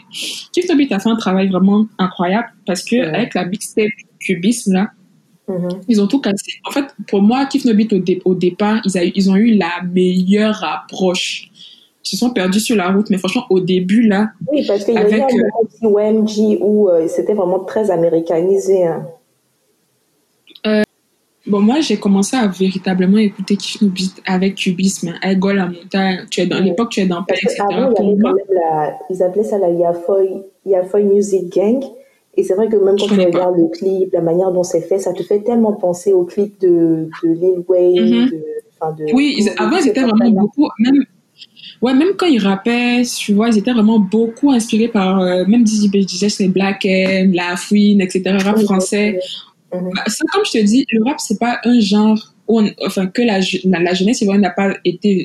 No Beat a fait un travail vraiment incroyable parce que avec la mixtape Cubisme, là, Mhm. ils ont tout cassé. En fait, pour moi, Kif No Beat, au, dé- au départ, ils, a- ils ont eu la meilleure approche. Ils se sont perdus sur la route, mais franchement, au début, là, Oui, parce qu'il y a eu un euh, OMG où euh, c'était vraiment très américanisé. hein. Bon, moi, j'ai commencé à véritablement écouter Kif avec Cubisme, Gol la montagne. Tu es dans Ouais. l'époque, tu es dans Paix, etc. Pour moi, la, ils appelaient ça la Yafoy, Yafoy Music Gang. Et c'est vrai que même quand tu regardes le clip, la manière dont c'est fait, ça te fait tellement penser au clip de, de Lil Wayne. Mhm. de, oui, ils- avant, ils étaient vraiment beaucoup, même, ouais, même quand ils rappaient, tu vois, ils étaient vraiment beaucoup inspirés par, euh, même Dizzy B, je disais, c'est Black M, La Fouine, etc., rap Oui, français. Bah, ça, comme je te dis, le rap, c'est pas un genre où on- enfin, que la, la, la jeunesse, c'est vrai, n'a pas été,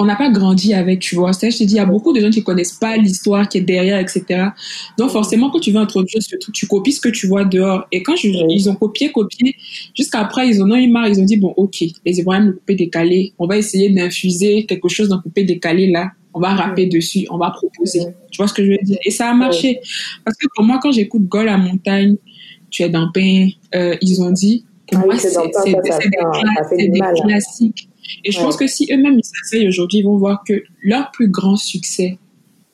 on n'a pas grandi avec, tu vois. C'est-à-dire, je te dis, il y a beaucoup de gens qui connaissent pas l'histoire qui est derrière, etc. Donc, forcément, quand tu veux introduire ce truc, tu copies ce que tu vois dehors. Et quand je- ils ont copié, copié, jusqu'après, ils en ont eu marre, ils ont dit, bon, ok, les Ivoiriens, le coupé décalé, on va essayer d'infuser quelque chose dans le coupé décalé, là. On va rapper dessus, on va proposer. Tu vois ce que je veux dire? Et ça a marché. Parce que pour moi, quand j'écoute Gol à montagne, tu es dans pain, euh, ils ont dit, pour Ah moi, c'est des, des hein. classiques. Et je Ouais. pense que si eux-mêmes ils s'asseyent aujourd'hui, ils vont voir que leur plus grand succès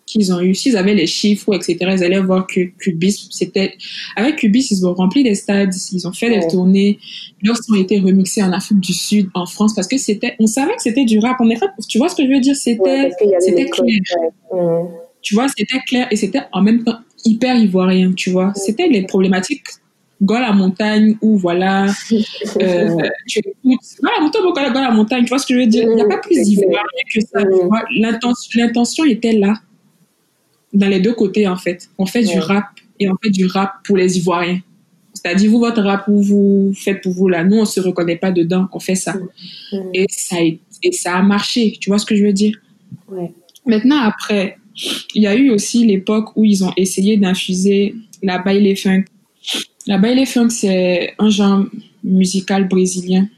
qu'ils ont eu, s'ils avaient les chiffres, etc., ils allaient voir que Cubis, c'était, avec Cubis, ils ont rempli des stades, ils ont fait Ouais. des tournées, leurs ont été remixés en Afrique du Sud, en France, parce que c'était, on savait que c'était du rap. En effet, tu vois ce que je veux dire? C'était, Ouais, c'était les clair. Mhm. tu vois, c'était clair et c'était en même temps hyper ivoirien, tu vois. C'était les problématiques Gol à montagne ou voilà, euh, (laughs) tu écoutes, Gol à montagne ou Gol à à montagne, tu vois ce que je veux dire? Il n'y a pas plus clair. ivoirien que ça, vois. L'intention, était là, dans les deux côtés, en fait. On fait du rap et on fait du rap pour les Ivoiriens. C'est-à-dire, vous, votre rap, vous, vous faites pour vous, là. Nous, on se reconnaît pas dedans, on fait ça. Mhm. Et ça, a, et ça a marché, tu vois ce que je veux dire? Ouais. Maintenant, après, il y a eu aussi l'époque où ils ont essayé d'infuser la baile funk. La baile funk, c'est un genre musical brésilien.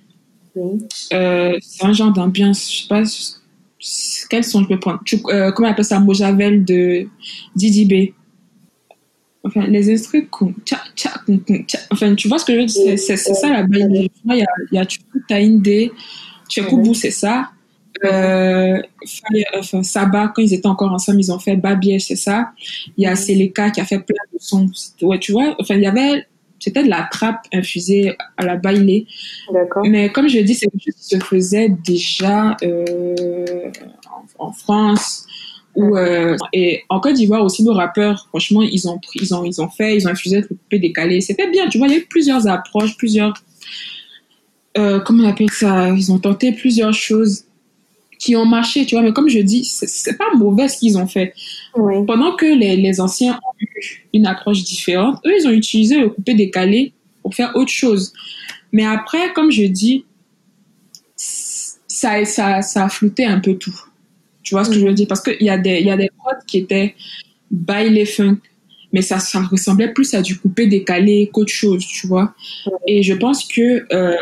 Oui. Euh, c'est un genre d'ambiance, je sais pas quel son je peux prendre. Tu- euh, comment on appelle ça? Mojavel de Didi B. Enfin, les instruments, enfin, tu vois ce que je veux dire? C'est- ça la baile. Vois, Il y a, il y a Chuku Tainde, Tchekubu, c'est ça. Euh, enfin, Saba, quand ils étaient encore ensemble, ils ont fait Babier, c'est ça. Il y a Seleka qui a fait plein de sons. Ouais, tu vois, enfin, il y avait, c'était de la trappe infusée à la. D'accord. Mais comme je dis, c'est quelque chose qui se faisait déjà euh, en, en France. Ou, euh, et en Côte d'Ivoire aussi, nos rappeurs, franchement, ils ont, pris, ils ont, ils ont fait, ils ont infusé le coupé décalé. C'était bien, tu vois, il y a eu plusieurs approches, plusieurs. Euh, comment on appelle ça? Ils ont tenté plusieurs choses qui ont marché, tu vois. Mais comme je dis, c'est- pas mauvais ce qu'ils ont fait. Oui. Pendant que les, les anciens ont eu une approche différente, eux, ils ont utilisé le coupé décalé pour faire autre chose. Mais après, comme je dis, ça, ça, ça a flouté un peu tout. Tu vois ce que je veux dire? Parce qu'il y a des, y a des prods qui étaient baile funk, mais ça, ça ressemblait plus à du coupé décalé qu'autre chose, tu vois? Et je pense que euh,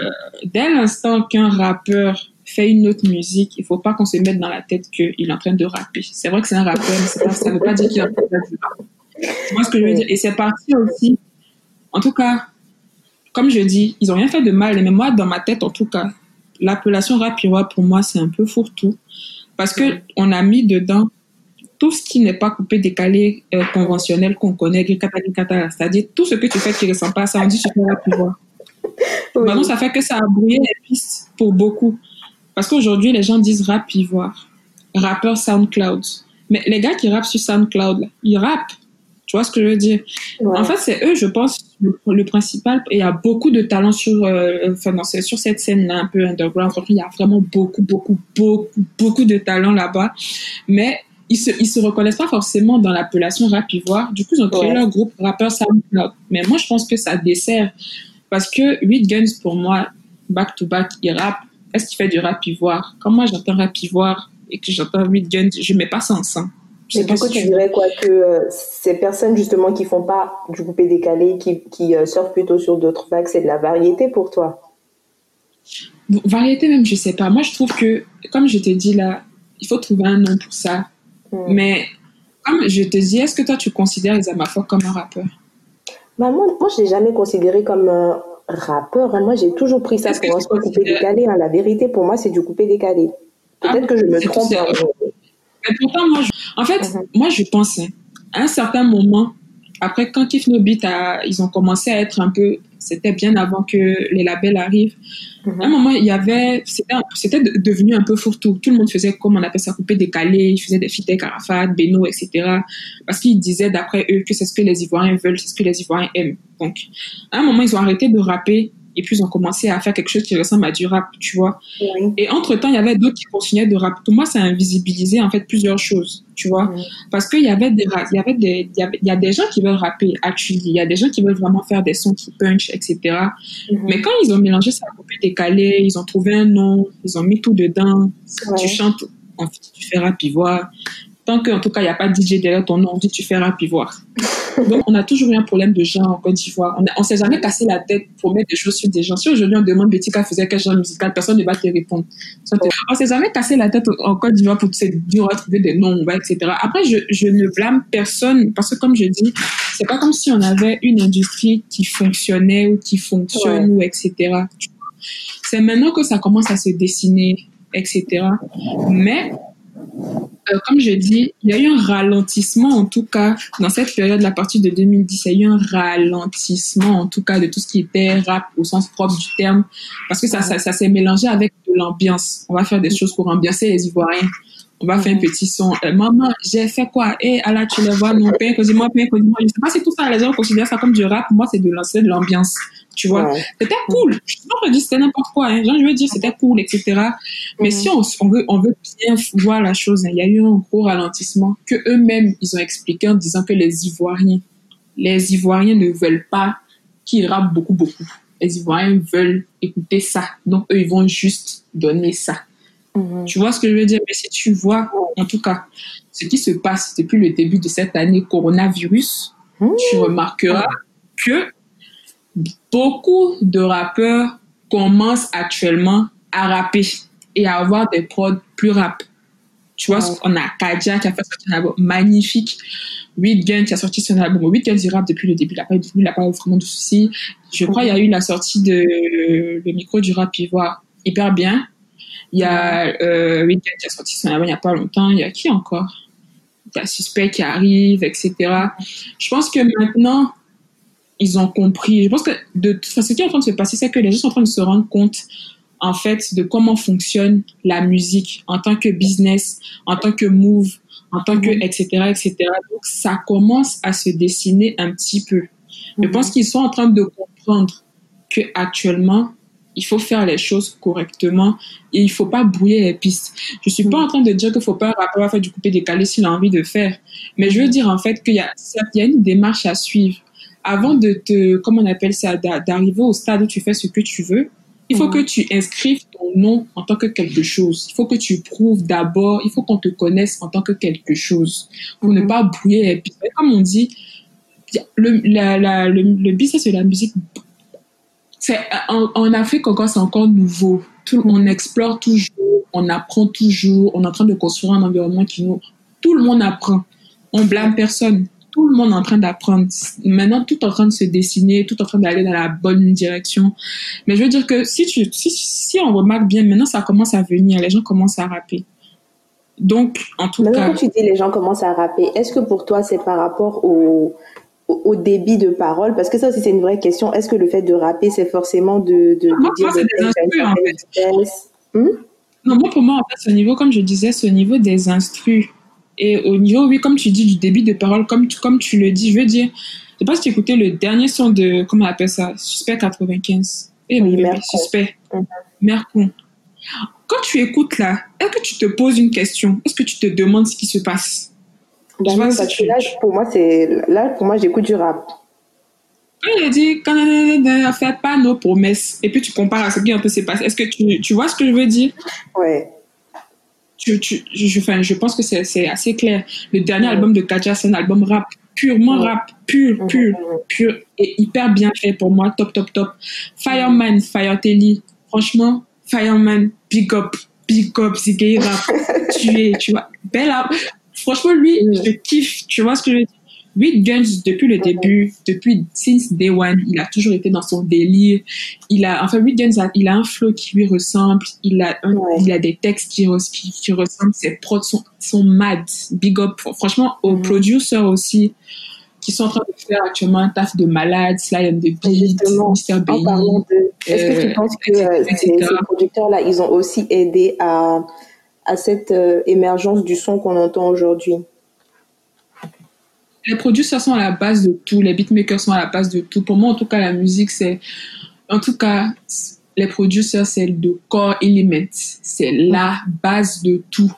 dès l'instant qu'un rappeur fait une autre musique, il faut pas qu'on se mette dans la tête qu'il est en train de rapper. C'est vrai que c'est un rappeur, mais pas, ça veut pas dire qu'il est en train de rap. Tu vois ce que je veux dire? Et c'est parti aussi. En tout cas, comme je dis, ils ont rien fait de mal, mais moi, dans ma tête, en tout cas, l'appellation rap irois, pour moi, c'est un peu fourre-tout. Parce que on a mis dedans tout ce qui n'est pas coupé, décalé, euh, conventionnel qu'on connaît, c'est-à-dire tout ce que tu fais qui ne ressemble pas à ça, on dit sur rap irois. Oui. Maintenant, ça fait que ça a brouillé les pistes pour beaucoup. Parce qu'aujourd'hui, les gens disent rap ivoire, rappeur SoundCloud. Mais les gars qui rappent sur SoundCloud, là, ils rappent. Tu vois ce que je veux dire? Ouais. En fait, c'est eux, je pense, le, le principal. Et il y a beaucoup de talents sur, euh, enfin, sur cette scène-là, un peu underground. Il y a vraiment beaucoup, beaucoup, beaucoup, beaucoup de talents là-bas. Mais ils se, ils se reconnaissent pas forcément dans l'appellation rap ivoire. Du coup, ils ont créé Ouais. leur groupe rappeur SoundCloud. Mais moi, je pense que ça dessert. Parce que 8 Guns, pour moi, back to back, il rappe. Est-ce qu'il fait du rap ivoire? Quand moi, j'entends rap ivoire et que j'entends 8 Guns, je mets pas ça ensemble. Je Mais du coup, si tu dirais quoi que euh, ces personnes justement qui font pas du coupé décalé, qui, qui euh, surfent plutôt sur d'autres vagues, c'est de la variété pour toi? Bon, Variété même, je sais pas. Moi, je trouve que, comme je te dis là, il faut trouver un nom pour ça. Hmm. Mais comme je te dis, est-ce que toi, tu considères Isamafa comme un rappeur? Bah moi, moi, je l'ai jamais considéré comme un rappeur. Hein. Moi, j'ai toujours pris ça pour un son coupé décalé. Hein. La vérité, pour moi, c'est du coupé décalé. Peut-être ah, que je me trompe. Hein. Mais pourtant, moi, en fait, mhm. moi, je pensais, à un certain moment, après, quand Kif No Beat a, ils ont commencé à être un peu, c'était bien avant que les labels arrivent. Mhm. À un moment, il y avait, c'était devenu un peu fourre-tout. Tout le monde faisait, comme on appelle ça, couper décalé. Ils faisaient des avec Arafat, Beno, etc. Parce qu'ils disaient, d'après eux, que c'est ce que les Ivoiriens veulent, c'est ce que les Ivoiriens aiment. Donc, à un moment, ils ont arrêté de rapper et puis ils ont commencé à faire quelque chose qui ressemble à du rap, tu vois. Et entre-temps, il y avait d'autres qui continuaient de rap. Pour moi, ça a invisibilisé en fait plusieurs choses, tu vois. Parce qu'il y avait des il y avait des il y, avait, il y a des gens qui veulent rapper actually, il y a des gens qui veulent vraiment faire des sons qui punch, etc. Mhm. Mais quand ils ont mélangé ça a coupé décalé, ils ont trouvé un nom, ils ont mis tout dedans. Tu chantes, en fait, tu fais rap. Tant qu'en tout cas, il n'y a pas de DJ derrière ton nom, on dit tu fais rap. (laughs) Donc, on a toujours eu un problème de genre en Côte d'Ivoire. On ne s'est jamais cassé la tête pour mettre des choses sur des gens. Si aujourd'hui on demande Betty faisait quel genre musical, personne ne va te répondre. On ne s'est jamais cassé la tête en Côte d'Ivoire pour se dire, trouver des noms, etc. Après, je, je ne blâme personne parce que, comme je dis, c'est pas comme si on avait une industrie qui fonctionnait ou qui fonctionne ou etc. C'est maintenant que ça commence à se dessiner, etc. Mais euh, comme je dis, il y a eu un ralentissement, en tout cas, dans cette période, la partie de 2010, il y a eu un ralentissement, en tout cas, de tout ce qui était rap au sens propre du terme, parce que ça, ça, ça s'est mélangé avec de l'ambiance. On va faire des choses pour ambiancer les Ivoiriens. On va faire un petit son. Euh, maman, j'ai fait quoi? Eh, à là, tu les vois, non, pain, moi pain, moi Je sais pas si tout ça, les gens considèrent ça comme du rap. Moi, c'est de lancer de l'ambiance. Tu vois C'était cool. Je ne dis c'était n'importe quoi. Hein. je veux dire, c'était cool, etc. Mais si on, on, veut, on veut bien voir la chose, hein, il y a eu un gros ralentissement que eux-mêmes, ils ont expliqué en disant que les Ivoiriens, les Ivoiriens ne veulent pas qu'ils rappent beaucoup, beaucoup. Les Ivoiriens veulent écouter ça. Donc, eux, ils vont juste donner ça. Mhm. Tu vois ce que je veux dire? Mais si tu vois, en tout cas, ce qui se passe depuis le début de cette année coronavirus, mhm. tu remarqueras que beaucoup de rappeurs commencent actuellement à rapper et à avoir des prods plus rap. Tu vois, on a? Kaja qui a fait sortir un album magnifique. Whitgun qui a sorti son album. Whitgun, il rappe depuis le début. Il n'a pas, il a pas vraiment de soucis. Je crois qu'il y a eu la sortie de le micro du rap ivoire hyper bien. Il y a euh, qui a sorti son album il n'y a pas longtemps. Il y a qui encore? Il y a Suspect qui arrive, etc. Je pense que maintenant, ils ont compris. Je pense que de toute façon, ce qui est en train de se passer, c'est que les gens sont en train de se rendre compte, en fait, de comment fonctionne la musique en tant que business, en tant que move, en tant que, etc., mhm. etc. Donc, ça commence à se dessiner un petit peu. Je mhm. pense qu'ils sont en train de comprendre que actuellement, il faut faire les choses correctement et il faut pas brouiller les pistes. Je suis pas mm. en train de dire qu'il faut pas un rappeur faire du coupé décalé s'il a envie de faire, mais je veux dire en fait qu'il y a, il y a une démarche à suivre avant de te, comment on appelle ça, d'arriver au stade où tu fais ce que tu veux. Il faut mm. que tu inscrives ton nom en tant que quelque chose. Il faut que tu prouves d'abord, il faut qu'on te connaisse en tant que quelque chose pour ne mm. pas brouiller les pistes. Comme on dit, le, la, la, le, le business de la musique en, en, Afrique encore c'est encore nouveau. Tout, on explore toujours, on apprend toujours, on est en train de construire un environnement qui nous, tout le monde apprend. On blâme personne. Tout le monde est en train d'apprendre. Maintenant, tout est en train de se dessiner, tout est en train d'aller dans la bonne direction. Mais je veux dire que si tu, si, si on remarque bien, maintenant ça commence à venir, les gens commencent à rapper. Donc, en tout cas. Quand tu dis les gens commencent à rapper, est-ce que pour toi c'est par rapport au, au, débit de parole Parce que ça aussi, c'est une vraie question. Est-ce que le fait de rapper, c'est forcément de, de, moi, dire moi, des instrus, en fait. Hmm? Non, moi, pour moi, en fait, au niveau, comme je disais, c'est au niveau des instrus. Et au niveau, oui, comme tu dis, du débit de parole, comme tu, comme tu le dis, je veux dire, je sais pas si tu écoutais le dernier son de, comment on appelle ça, Suspect 95. Eh oui, Suspect. Mercon. Quand tu écoutes là, est-ce que tu te poses une question? Est-ce que tu te demandes ce qui se passe? Non, parce que là, pour moi, c'est là, pour moi, j'écoute du rap. Il a dit, ne faites pas nos promesses. Et puis tu compares à ce qui un peu s'est passé. Est-ce que tu, tu, vois ce que je veux dire? Ouais. Tu, tu, je, enfin, je pense que c'est assez clair. Le dernier album de Kaja, c'est un album rap, purement rap, pur, pur, pur, et hyper bien fait pour moi. Top, top, top. Fireman, Fire Telly, franchement, Fireman, big up, big up, Ziggy rap, (laughs) tu es, tu vois. Belle franchement, lui, je kiffe. Tu vois ce que je veux dire? Lui, Guns, depuis le début, depuis since day one, il a toujours été dans son délire. Il a, enfin, lui, Guns, il a un flow qui lui ressemble. Il a, il a des textes qui, qui, ressemblent. Ses prods sont, sont mad. Big up. Franchement, aux producers aussi qui sont en train de faire actuellement un taf de malade, Sly and the Beat, Mr. Bean. En parlant de, est-ce que tu euh, penses que euh, ces, producteurs-là, ils ont aussi aidé à, à cette euh, émergence du son qu'on entend aujourd'hui Les producteurs sont à la base de tout, les beatmakers sont à la base de tout. Pour moi, en tout cas, la musique, c'est, en tout cas, les producteurs, c'est le core element. C'est la base de tout.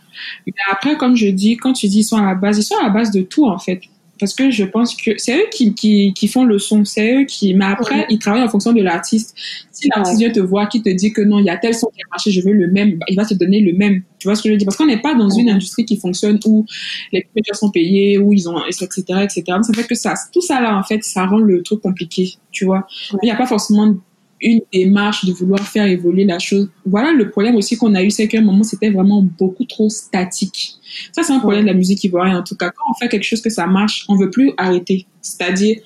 Mais après, comme je dis, quand tu dis ils sont à la base, ils sont à la base de tout, en fait parce que je pense que c'est eux qui, qui, qui, font le son, c'est eux qui. Mais après, ils travaillent en fonction de l'artiste. Si l'artiste vient te voir, qui te dit que non, il y a tel son qui a marché, je veux le même, il va te donner le même. Tu vois ce que je veux dire? Parce qu'on n'est pas dans une industrie qui fonctionne où les producteurs sont payés, où ils ont, etc., etc. Ça fait que ça, tout ça là, en fait, ça rend le truc compliqué, tu vois? Il n'y a pas forcément une démarche de vouloir faire évoluer la chose. Voilà le problème aussi qu'on a eu, c'est qu'à un moment, c'était vraiment beaucoup trop statique. Ça, c'est un problème de la musique ivoirienne. En tout cas, quand on fait quelque chose que ça marche, on veut plus arrêter. C'est-à-dire,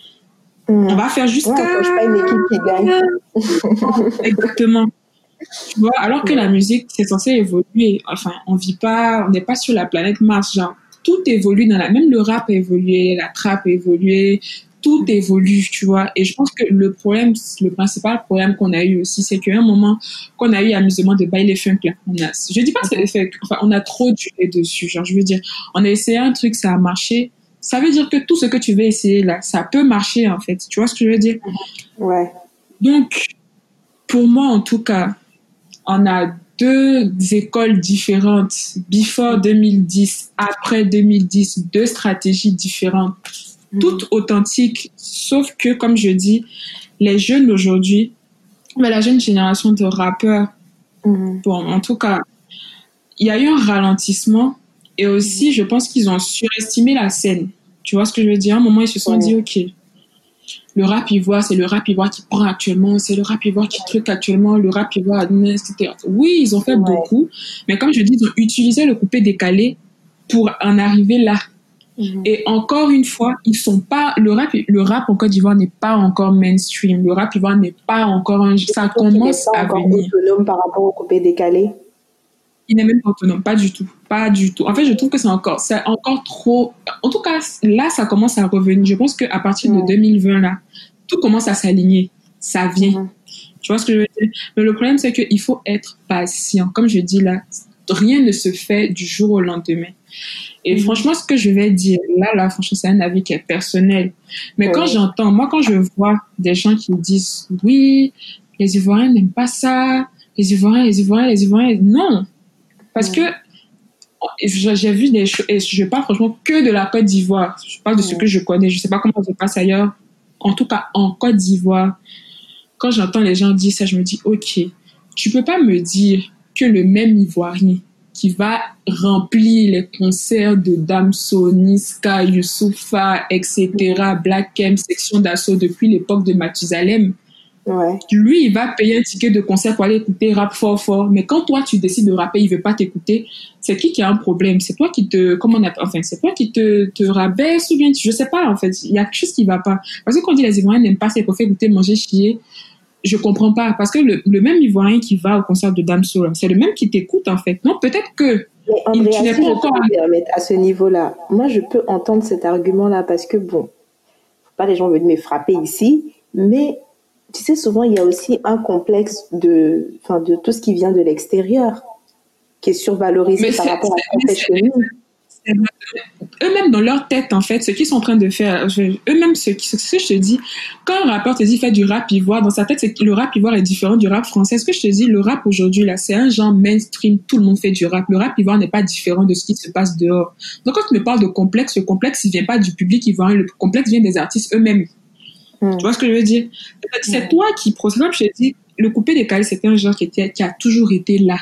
mm. on va faire jusqu'à... pas une équipe qui gagne. (laughs) Exactement. Tu vois, alors que la musique, c'est censé évoluer. Enfin, on vit pas, on n'est pas sur la planète Mars, genre tout évolue dans la même le rap a évolué la trap a évolué tout évolue, tu vois. Et je pense que le problème, le principal problème qu'on a eu aussi, c'est qu'à un moment qu'on a eu amusement de bailler funk là, on a, je dis pas que c'est enfin, on a trop duré dessus. Genre, je veux dire, on a essayé un truc, ça a marché. Ça veut dire que tout ce que tu veux essayer là, ça peut marcher en fait. Tu vois ce que je veux dire? Ouais. Donc, pour moi en tout cas, on a deux écoles différentes, before 2010, après 2010, deux stratégies différentes. Toutes authentiques, sauf que, comme je dis, les jeunes aujourd'hui, la jeune génération de rappeurs, mhm. bon, en tout cas, il y a eu un ralentissement et aussi, je pense qu'ils ont surestimé la scène. Tu vois ce que je veux dire? À un moment, ils se sont dit, OK, le rap ivoire, c'est le rap ivoire qui prend actuellement, c'est le rap ivoire qui truc actuellement, le rap ivoire, etc. Oui, ils ont fait beaucoup, mais comme je dis, ils ont utilisé le coupé décalé pour en arriver là. Mhm. Et encore une fois, ils sont pas le rap. Le rap en Côte d'Ivoire n'est pas encore mainstream. Le rap ivoire n'est pas encore un. Ça commence à venir. autonome par rapport au coupé décalé? Il n'est même pas autonome, pas du tout, pas du tout. En fait, je trouve que c'est encore, c'est encore trop. En tout cas, là, ça commence à revenir. Je pense qu'à partir de 2020 là, tout commence à s'aligner. Ça vient. Tu vois ce que je veux dire? Mais le problème, c'est qu'il faut être patient. Comme je dis là, rien ne se fait du jour au lendemain. Et mhm. franchement, ce que je vais dire là, là, franchement, c'est un avis qui est personnel. Mais quand j'entends, moi, quand je vois des gens qui me disent, oui, les Ivoiriens n'aiment pas ça, les Ivoiriens, les Ivoiriens, les Ivoiriens, non. Parce que j'ai vu des choses, et je parle franchement que de la Côte d'Ivoire. Je parle de ce que je connais. Je sais pas comment ça se passe ailleurs. En tout cas, en Côte d'Ivoire, quand j'entends les gens dire ça, je me dis, OK, tu peux pas me dire que le même Ivoirien qui va remplir les concerts de Damso, Niska, Youssoufa, etc., Black M, section d'assaut depuis l'époque de Mathusalem. Ouais. Lui, il va payer un ticket de concert pour aller écouter rap fort fort. Mais quand toi, tu décides de rapper, il veut pas t'écouter. C'est qui qui a un problème? C'est toi qui te, comment on appelle, enfin, c'est toi qui te, te rabaisse ou bien, je sais pas, en fait. Il y a quelque chose qui va pas. Parce que quand on dit les Ivoiriens n'aiment pas, c'est pour faire écouter, manger, chier je comprends pas parce que le, le, même Ivoirien qui va au concert de Damso, c'est le même qui t'écoute en fait. Non, peut-être que mais Andrea, tu n'es pas encore à ce niveau-là. Moi, je peux entendre cet argument-là parce que bon, pas les gens veulent me frapper ici, mais tu sais, souvent il y a aussi un complexe de, enfin, de tout ce qui vient de l'extérieur qui est survalorisé par rapport à ce qu'on fait nous eux-mêmes dans leur tête, en fait, ce qu'ils sont en train de faire, eux-mêmes, ce, ce, que je te dis, quand un rappeur te dit fait du rap ivoire, dans sa tête, c'est le rap ivoire est différent du rap français. Ce que je te dis, le rap aujourd'hui, là, c'est un genre mainstream, tout le monde fait du rap. Le rap ivoire n'est pas différent de ce qui se passe dehors. Donc, quand tu me parles de complexe, le complexe, il vient pas du public ivoirien, le complexe vient des artistes eux-mêmes. Hmm. Tu vois ce que je veux dire? C'est toi qui, exemple, je te dis, le coupé décalé, c'était un genre qui, était, qui a toujours été là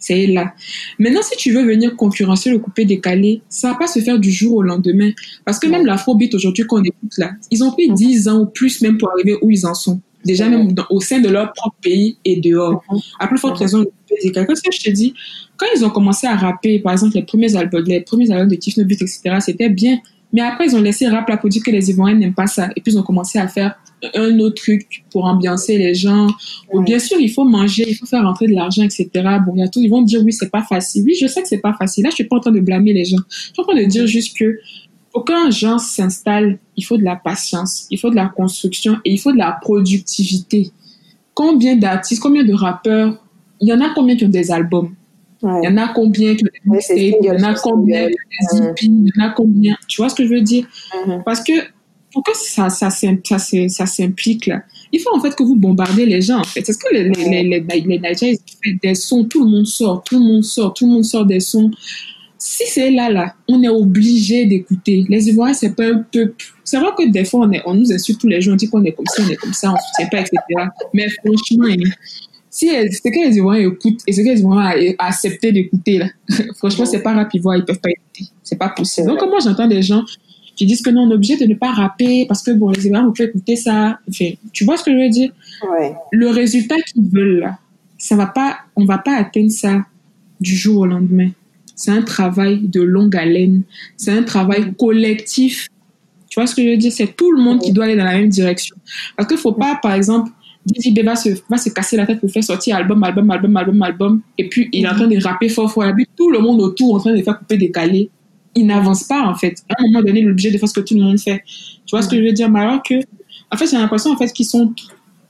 c'est là. Maintenant, si tu veux venir concurrencer le coupé décalé, ça va pas se faire du jour au lendemain. Parce que même l'afrobeat aujourd'hui qu'on écoute là, ils ont pris 10 ans ou plus même pour arriver où ils en sont. déjà même au sein de leur propre pays et dehors. À plus forte raison, comme ça, je te dis, quand ils ont commencé à rapper, par exemple, les premiers albums, les premiers albums de Tiff Beat, etc., c'était bien. Mais après, ils ont laissé rap là pour dire que les Ivoiriens n'aiment pas ça. Et puis, ils ont commencé à faire un autre truc pour ambiancer les gens. bien sûr, il faut manger, il faut faire rentrer de l'argent, etc. Bon, bientôt, ils vont dire oui, c'est pas facile. Oui, je sais que c'est pas facile. Là, je suis pas en train de blâmer les gens. Je suis en train de dire juste que aucun genre s'installe, il faut de la patience, il faut de la construction et il faut de la productivité. Combien d'artistes, combien de rappeurs, il y en a combien qui ont des albums? Il y en a combien ont des mixtapes Il y en a combien des EP Il y en a combien? Tu vois ce que je veux dire? Mm-hmm. Parce que pourquoi ça, ça, ça, ça s'implique là? Il faut en fait que vous bombardez les gens en fait. Est-ce que les, les, les, les, Nigériens font des sons, tout le monde sort, tout le monde sort, tout le monde sort des sons. Si c'est là, là, on est obligé d'écouter. Les Ivoiriens, c'est pas un peu... C'est vrai que des fois, on, est, on nous insulte tous les jours, on dit qu'on est comme ça, on est comme ça, on soutient pas, etc. Mais franchement, hein, si c'est que les Ivoiriens écoutent et c'est que les Ivoiriens accepté d'écouter, là, (laughs) franchement, c'est pas rapide, ils peuvent pas écouter. C'est pas possible. Donc, moi, j'entends des gens qui disent que non, on est obligé de ne pas rapper parce que bon, les Ivoiriens on peut écouter ça. Enfin, tu vois ce que je veux dire? Ouais. Le résultat qu'ils veulent là, ça va pas, on va pas atteindre ça du jour au lendemain. C'est un travail de longue haleine. C'est un travail collectif. Tu vois ce que je veux dire? C'est tout le monde qui doit aller dans la même direction. Parce qu'il faut pas, par exemple, Didi va se, va se casser la tête pour faire sortir album, album, album, album, album, et puis il est en train de rapper fort, fort, et puis tout le monde autour en train de faire couper, décaler il n'avance pas en fait. À un moment donné, l'objet de faire ce que tout le monde fait. Tu vois ce que je veux dire Mais alors que, en fait, j'ai l'impression en fait qu'ils sont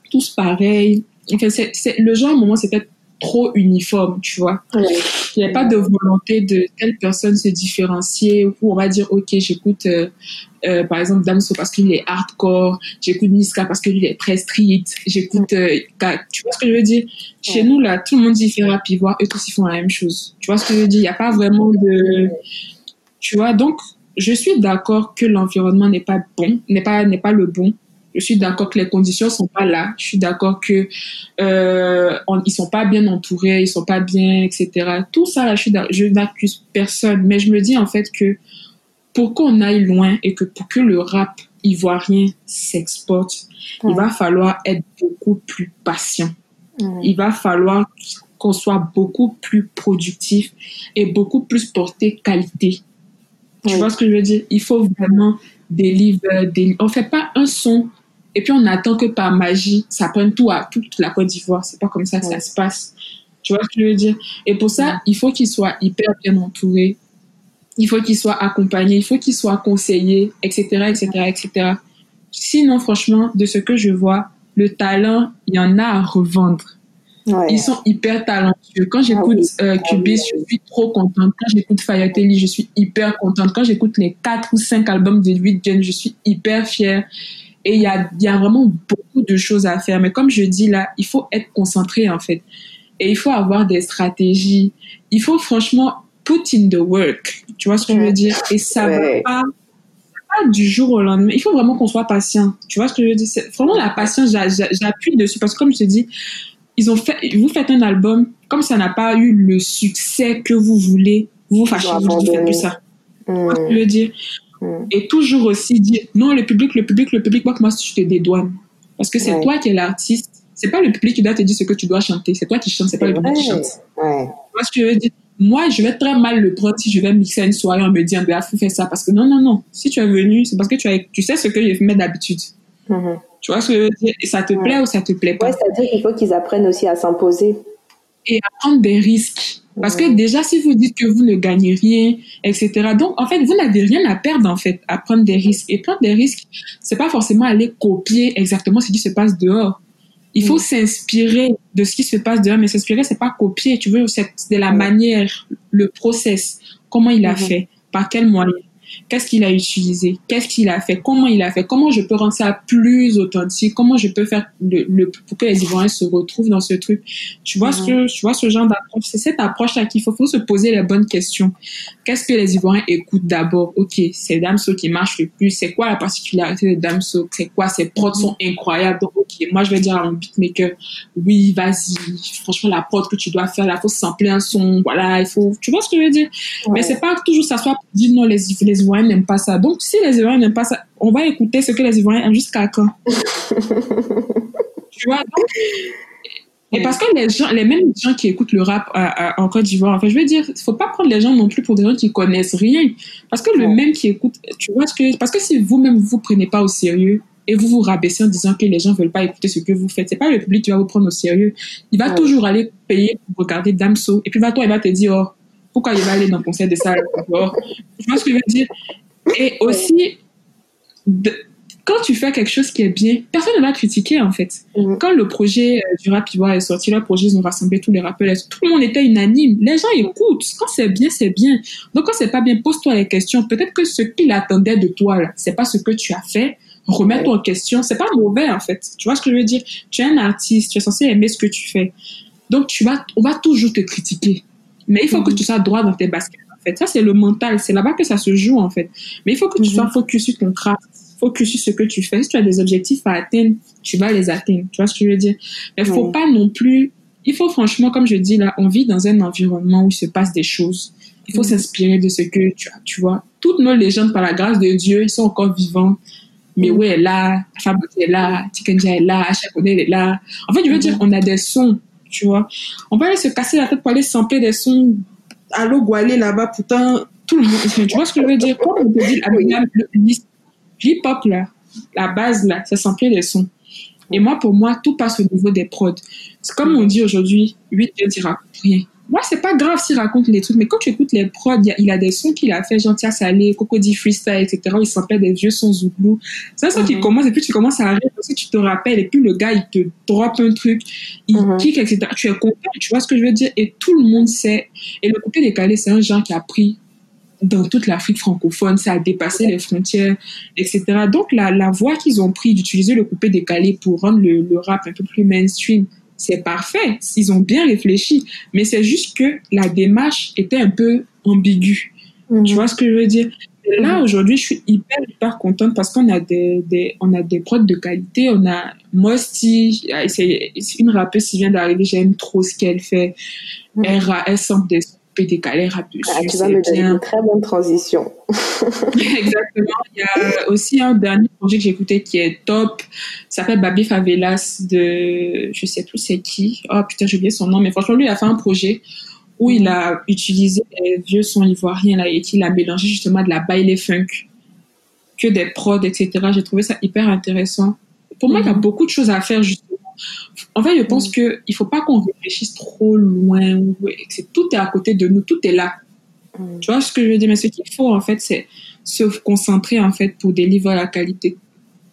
tous pareils. Enfin, c'est, le genre, à un moment, c'était trop uniforme, tu vois. Il n'y a pas de volonté de telle personne se différencier ou on va dire, ok, j'écoute euh, euh, par exemple Damso parce qu'il est hardcore, j'écoute Niska parce qu'il est très street, j'écoute, euh, tu vois ce que je veux dire? Chez nous, là, tout le monde dit fait rap, voir eux tous ils font la même chose. Tu vois ce que je veux dire? Il n'y a pas vraiment de tu vois, donc, je suis d'accord que l'environnement n'est pas bon, n'est pas, n'est pas le bon. Je suis d'accord que les conditions sont pas là. Je suis d'accord que euh, ils sont pas bien entourés, ils sont pas bien, etc. Tout ça, là, je n'accuse personne, mais je me dis en fait que pour qu'on aille loin et que pour que le rap ivoirien s'exporte, il va falloir être beaucoup plus patient. Il va falloir qu'on soit beaucoup plus productif et beaucoup plus porté qualité. Tu vois ce que je veux dire? Il faut vraiment délivrer. Des... On fait pas un son et puis on attend que par magie, ça prenne tout à toute la Côte d'Ivoire. C'est pas comme ça que ça se passe. Tu vois ce que je veux dire? Et pour ça, il faut qu'il soit hyper bien entouré. Il faut qu'il soit accompagné. Il faut qu'il soit conseillé, etc., etc., etc. Sinon, franchement, de ce que je vois, le talent, il y en a à revendre. Ils sont hyper talentueux. Quand j'écoute ah euh, Cubis, je suis trop contente. Quand j'écoute Fayatelli, je suis hyper contente. Quand j'écoute les 4 ou 5 albums de 8 Gen, je suis hyper fière. Et il y a, y a vraiment beaucoup de choses à faire. Mais comme je dis là, il faut être concentré en fait. Et il faut avoir des stratégies. Il faut franchement put in the work. Tu vois ce que je veux dire? Et ça va pas du jour au lendemain. Il faut vraiment qu'on soit patient. Tu vois ce que je veux dire? Vraiment, la patience, j'appuie dessus parce que comme je te dis, ils ont fait, vous faites un album, comme ça n'a pas eu le succès que vous voulez, vous vous fâchez, vous ne faites plus ça. Mmh. je veux dire? Mmh. Et toujours aussi dire, non, le public, le public, le public, moi, moi je te dédouane. Parce que c'est toi qui es l'artiste. C'est pas le public qui doit te dire ce que tu dois chanter. C'est toi qui chantes, c'est pas le public qui chante. Ouais. Moi, ce que je veux dire, moi, je vais très mal le prendre si je vais mixer une soirée en me disant, bah, faut faire ça. Parce que non, non, non. Si tu es venu, c'est parce que tu, as, tu sais ce que je fais d'habitude. Mmh. Tu vois ce que je veux dire? Et ça te plaît ou ça te plaît pas? Ouais, c'est-à-dire qu'il faut qu'ils apprennent aussi à s'imposer. Et à prendre des risques. Parce que déjà, si vous dites que vous ne gagnez rien, etc., donc en fait, vous n'avez rien à perdre en fait à prendre des risques. Et prendre des risques, c'est pas forcément aller copier exactement ce qui se passe dehors. Il faut s'inspirer de ce qui se passe dehors, mais s'inspirer, c'est pas copier. Tu veux, c'est de la manière, le process, comment il a fait, par quel moyen. Qu'est-ce qu'il a utilisé? Qu'est-ce qu'il a fait? Comment il a fait? Comment je peux rendre ça plus authentique? Comment je peux faire le, pour que les Ivoiriens se retrouvent dans ce truc? Tu vois ce que tu vois ce genre d'approche? C'est cette approche-là qu'il faut, faut se poser les bonnes questions. Qu'est-ce que les Ivoiriens écoutent d'abord? Ok, c'est Damso qui marche le plus. C'est quoi la particularité de Damso? C'est quoi? Ses prods sont incroyables. Donc ok, moi je vais dire à mon beatmaker, oui, vas-y. Franchement, la prod que tu dois faire, il faut sampler un son. Voilà, il faut. Tu vois ce que je veux dire? Mais c'est pas toujours ça soit dire non les les Ivoiriens n'aiment pas ça. Donc, si les Ivoiriens n'aiment pas ça, on va écouter ce que les Ivoiriens aiment jusqu'à quand? (laughs) Tu vois, et parce que les gens, les mêmes gens qui écoutent le rap en Côte d'Ivoire, enfin, je veux dire, il faut pas prendre les gens non plus pour des gens qui connaissent rien. Parce que le même qui écoute, tu vois ce que, parce que si vous-même vous prenez pas au sérieux et vous vous rabaissez en disant que les gens veulent pas écouter ce que vous faites, c'est pas le public qui va vous prendre au sérieux. Il va toujours aller payer pour regarder Damso. Et puis, va toi, il va te dire, oh, pourquoi il va aller dans le concert de ça? Tu vois ce que je veux dire? Et aussi, quand tu fais quelque chose qui est bien, personne ne va critiquer en fait. Mhm. Quand le projet euh, du rap est sorti, le projet, ils ont rassemblé tous les rappeurs, tout le monde était unanime? Les gens écoutent. Quand c'est bien, c'est bien. Donc quand c'est pas bien, pose-toi les questions. Peut-être que ce qu'il attendait de toi, c'est pas ce que tu as fait. Remets-toi en question. C'est pas mauvais en fait. Tu vois ce que je veux dire? Tu es un artiste, tu es censé aimer ce que tu fais. Donc tu vas, on va toujours te critiquer. Mais il faut que mhm. tu sois droit dans tes baskets. En fait, ça c'est le mental. C'est là-bas que ça se joue en fait. Mais il faut que tu mhm. sois focus sur ton craft focus sur ce que tu fais. Si tu as des objectifs à atteindre, tu vas les atteindre. Tu vois ce que je veux dire? Mais il faut pas non plus, il faut franchement, comme je dis là, on vit dans un environnement où il se passe des choses. Il faut s'inspirer de ce que tu as, tu vois. Toutes nos légendes, par la grâce de Dieu, ils sont encore vivants. Mais oui, est là, Fabrice est là, Tikenja est là, Chakonel est là. En fait, je veux dire, on a des sons, tu vois. On va aller se casser la tête pour aller sampler des sons à l'eau là-bas, pourtant, tout le monde, (laughs) tu vois ce que je veux dire? Quand on te dit, hip-hop, là, la base, là, c'est sampler des sons. Et moi, pour moi, tout passe au niveau des prods. C'est comme on dit aujourd'hui, 8 ne raconte rien. Moi, c'est pas grave s'il raconte les trucs, mais quand tu écoutes les prods, il a, des sons qu'il a fait, Gentil Salé, Cocody Freestyle, etc. Il s'appelle des vieux sons Zouglou. C'est un son qui mhm. commence, et puis tu commences à rire parce que tu te rappelles, et puis le gars, il te drop un truc, il mhm. kick, etc. Tu es content, tu vois ce que je veux dire? Et tout le monde sait. Et le coupé décalé, c'est un genre qui a pris dans toute l'Afrique francophone, ça a dépassé les frontières, etc. Donc la, la voie qu'ils ont pris d'utiliser le coupé décalé pour rendre le, le rap un peu plus mainstream, c'est parfait, ils ont bien réfléchi, mais c'est juste que la démarche était un peu ambiguë. Mhm. Tu vois ce que je veux dire? Là, mhm. aujourd'hui, je suis hyper, hyper contente parce qu'on a des, des, on a des prods de qualité. On a Mosti, c'est une rappeuse qui vient d'arriver, j'aime trop ce qu'elle fait. Mhm. Elle, elle des décaler ah, tu vas me donner une très bonne transition. (laughs) (laughs) Exactement. Il y a aussi un dernier projet que j'ai écouté qui est top. Ça s'appelle Babi Favelas de, je sais plus c'est qui. Oh putain, j'ai oublié son nom, mais franchement, lui, il a fait un projet où il a utilisé les vieux sons ivoiriens là, et qu'il a mélangé justement de la baile funk, que des prods, etc. J'ai trouvé ça hyper intéressant. Pour moi, il y a mhm. beaucoup de choses à faire justement en fait, je pense mm. qu'il ne faut pas qu'on réfléchisse trop loin. tout est à côté de nous, tout est là. Mm. Tu vois ce que je veux dire? Mais ce qu'il faut, en fait, c'est se concentrer, en fait, pour délivrer la qualité.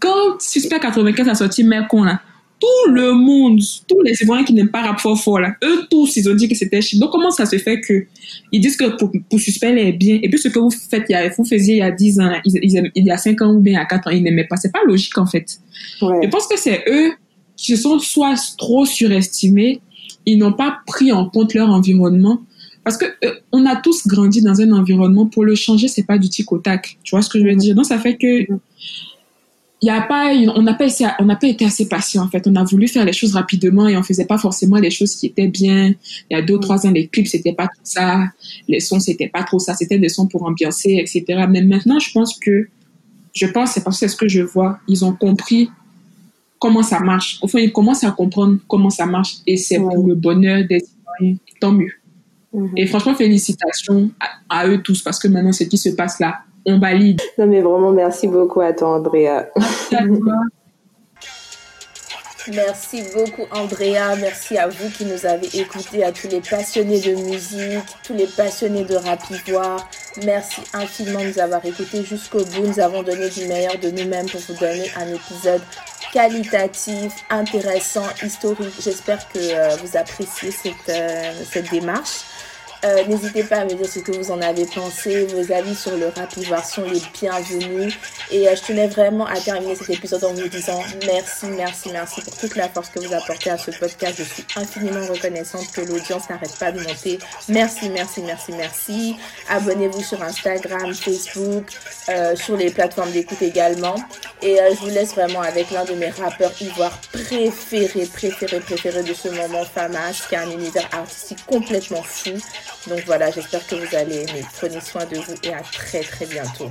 Quand Suspect 95 a sorti Mercon, là, tout le monde, tous les Ivoiriens qui n'aiment pas rap fort fort, là, eux tous, ils ont dit que c'était chic. Donc, comment ça se fait que ils disent que pour, pour Suspect, est bien, et puis ce que vous faites, il y a, vous faisiez il y a 10 ans, il, y a 5 ans ou bien il y a 4 ans, ils n'aimaient pas. C'est pas logique, en fait. Je pense que c'est eux qui se sont soit trop surestimés, ils n'ont pas pris en compte leur environnement. Parce que euh, on a tous grandi dans un environnement, pour le changer, c'est pas du tic au tac. Tu vois ce que je veux dire? Donc, ça fait que, y a pas, on n'a pas, été assez patient, en fait. On a voulu faire les choses rapidement et on faisait pas forcément les choses qui étaient bien. Il y a deux ou trois ans, les clips, c'était pas tout ça. Les sons, c'était pas trop ça. C'était des sons pour ambiancer, etc. Mais maintenant, je pense que, je pense, c'est parce que c'est ce que je vois. Ils ont compris comment ça marche. Enfin, ils commencent à comprendre comment ça marche et c'est pour le bonheur des citoyens. Tant mieux. Mhm. Et franchement, félicitations à, eux tous parce que maintenant, ce qui se passe là, on valide. Non, mais vraiment, merci beaucoup à toi, Andrea. Merci (laughs) beaucoup Andrea, merci à vous qui nous avez écoutés, à tous les passionnés de musique, tous les passionnés de rap ivoire. Merci infiniment de nous avoir écoutés jusqu'au bout. Nous avons donné du meilleur de nous-mêmes pour vous donner un épisode qualitatif, intéressant, historique. J'espère que euh, vous appréciez cette, euh, cette démarche. Euh, n'hésitez pas à me dire ce que vous en avez pensé. Vos avis sur le rap ivoire sont les bienvenus. Et euh, je tenais vraiment à terminer cet épisode en vous disant merci, merci, merci pour toute la force que vous apportez à ce podcast. Je suis infiniment reconnaissante que l'audience n'arrête pas de monter. Merci, merci, merci, merci. Abonnez-vous sur Instagram, Facebook, euh, sur les plateformes d'écoute également. Et je vous laisse vraiment avec l'un de mes rappeurs ivoires préférés, préférés, préférés de ce moment, Famas, qui a un univers artistique complètement fou. Donc voilà, j'espère que vous allez aimer. Prenez soin de vous et à très très bientôt.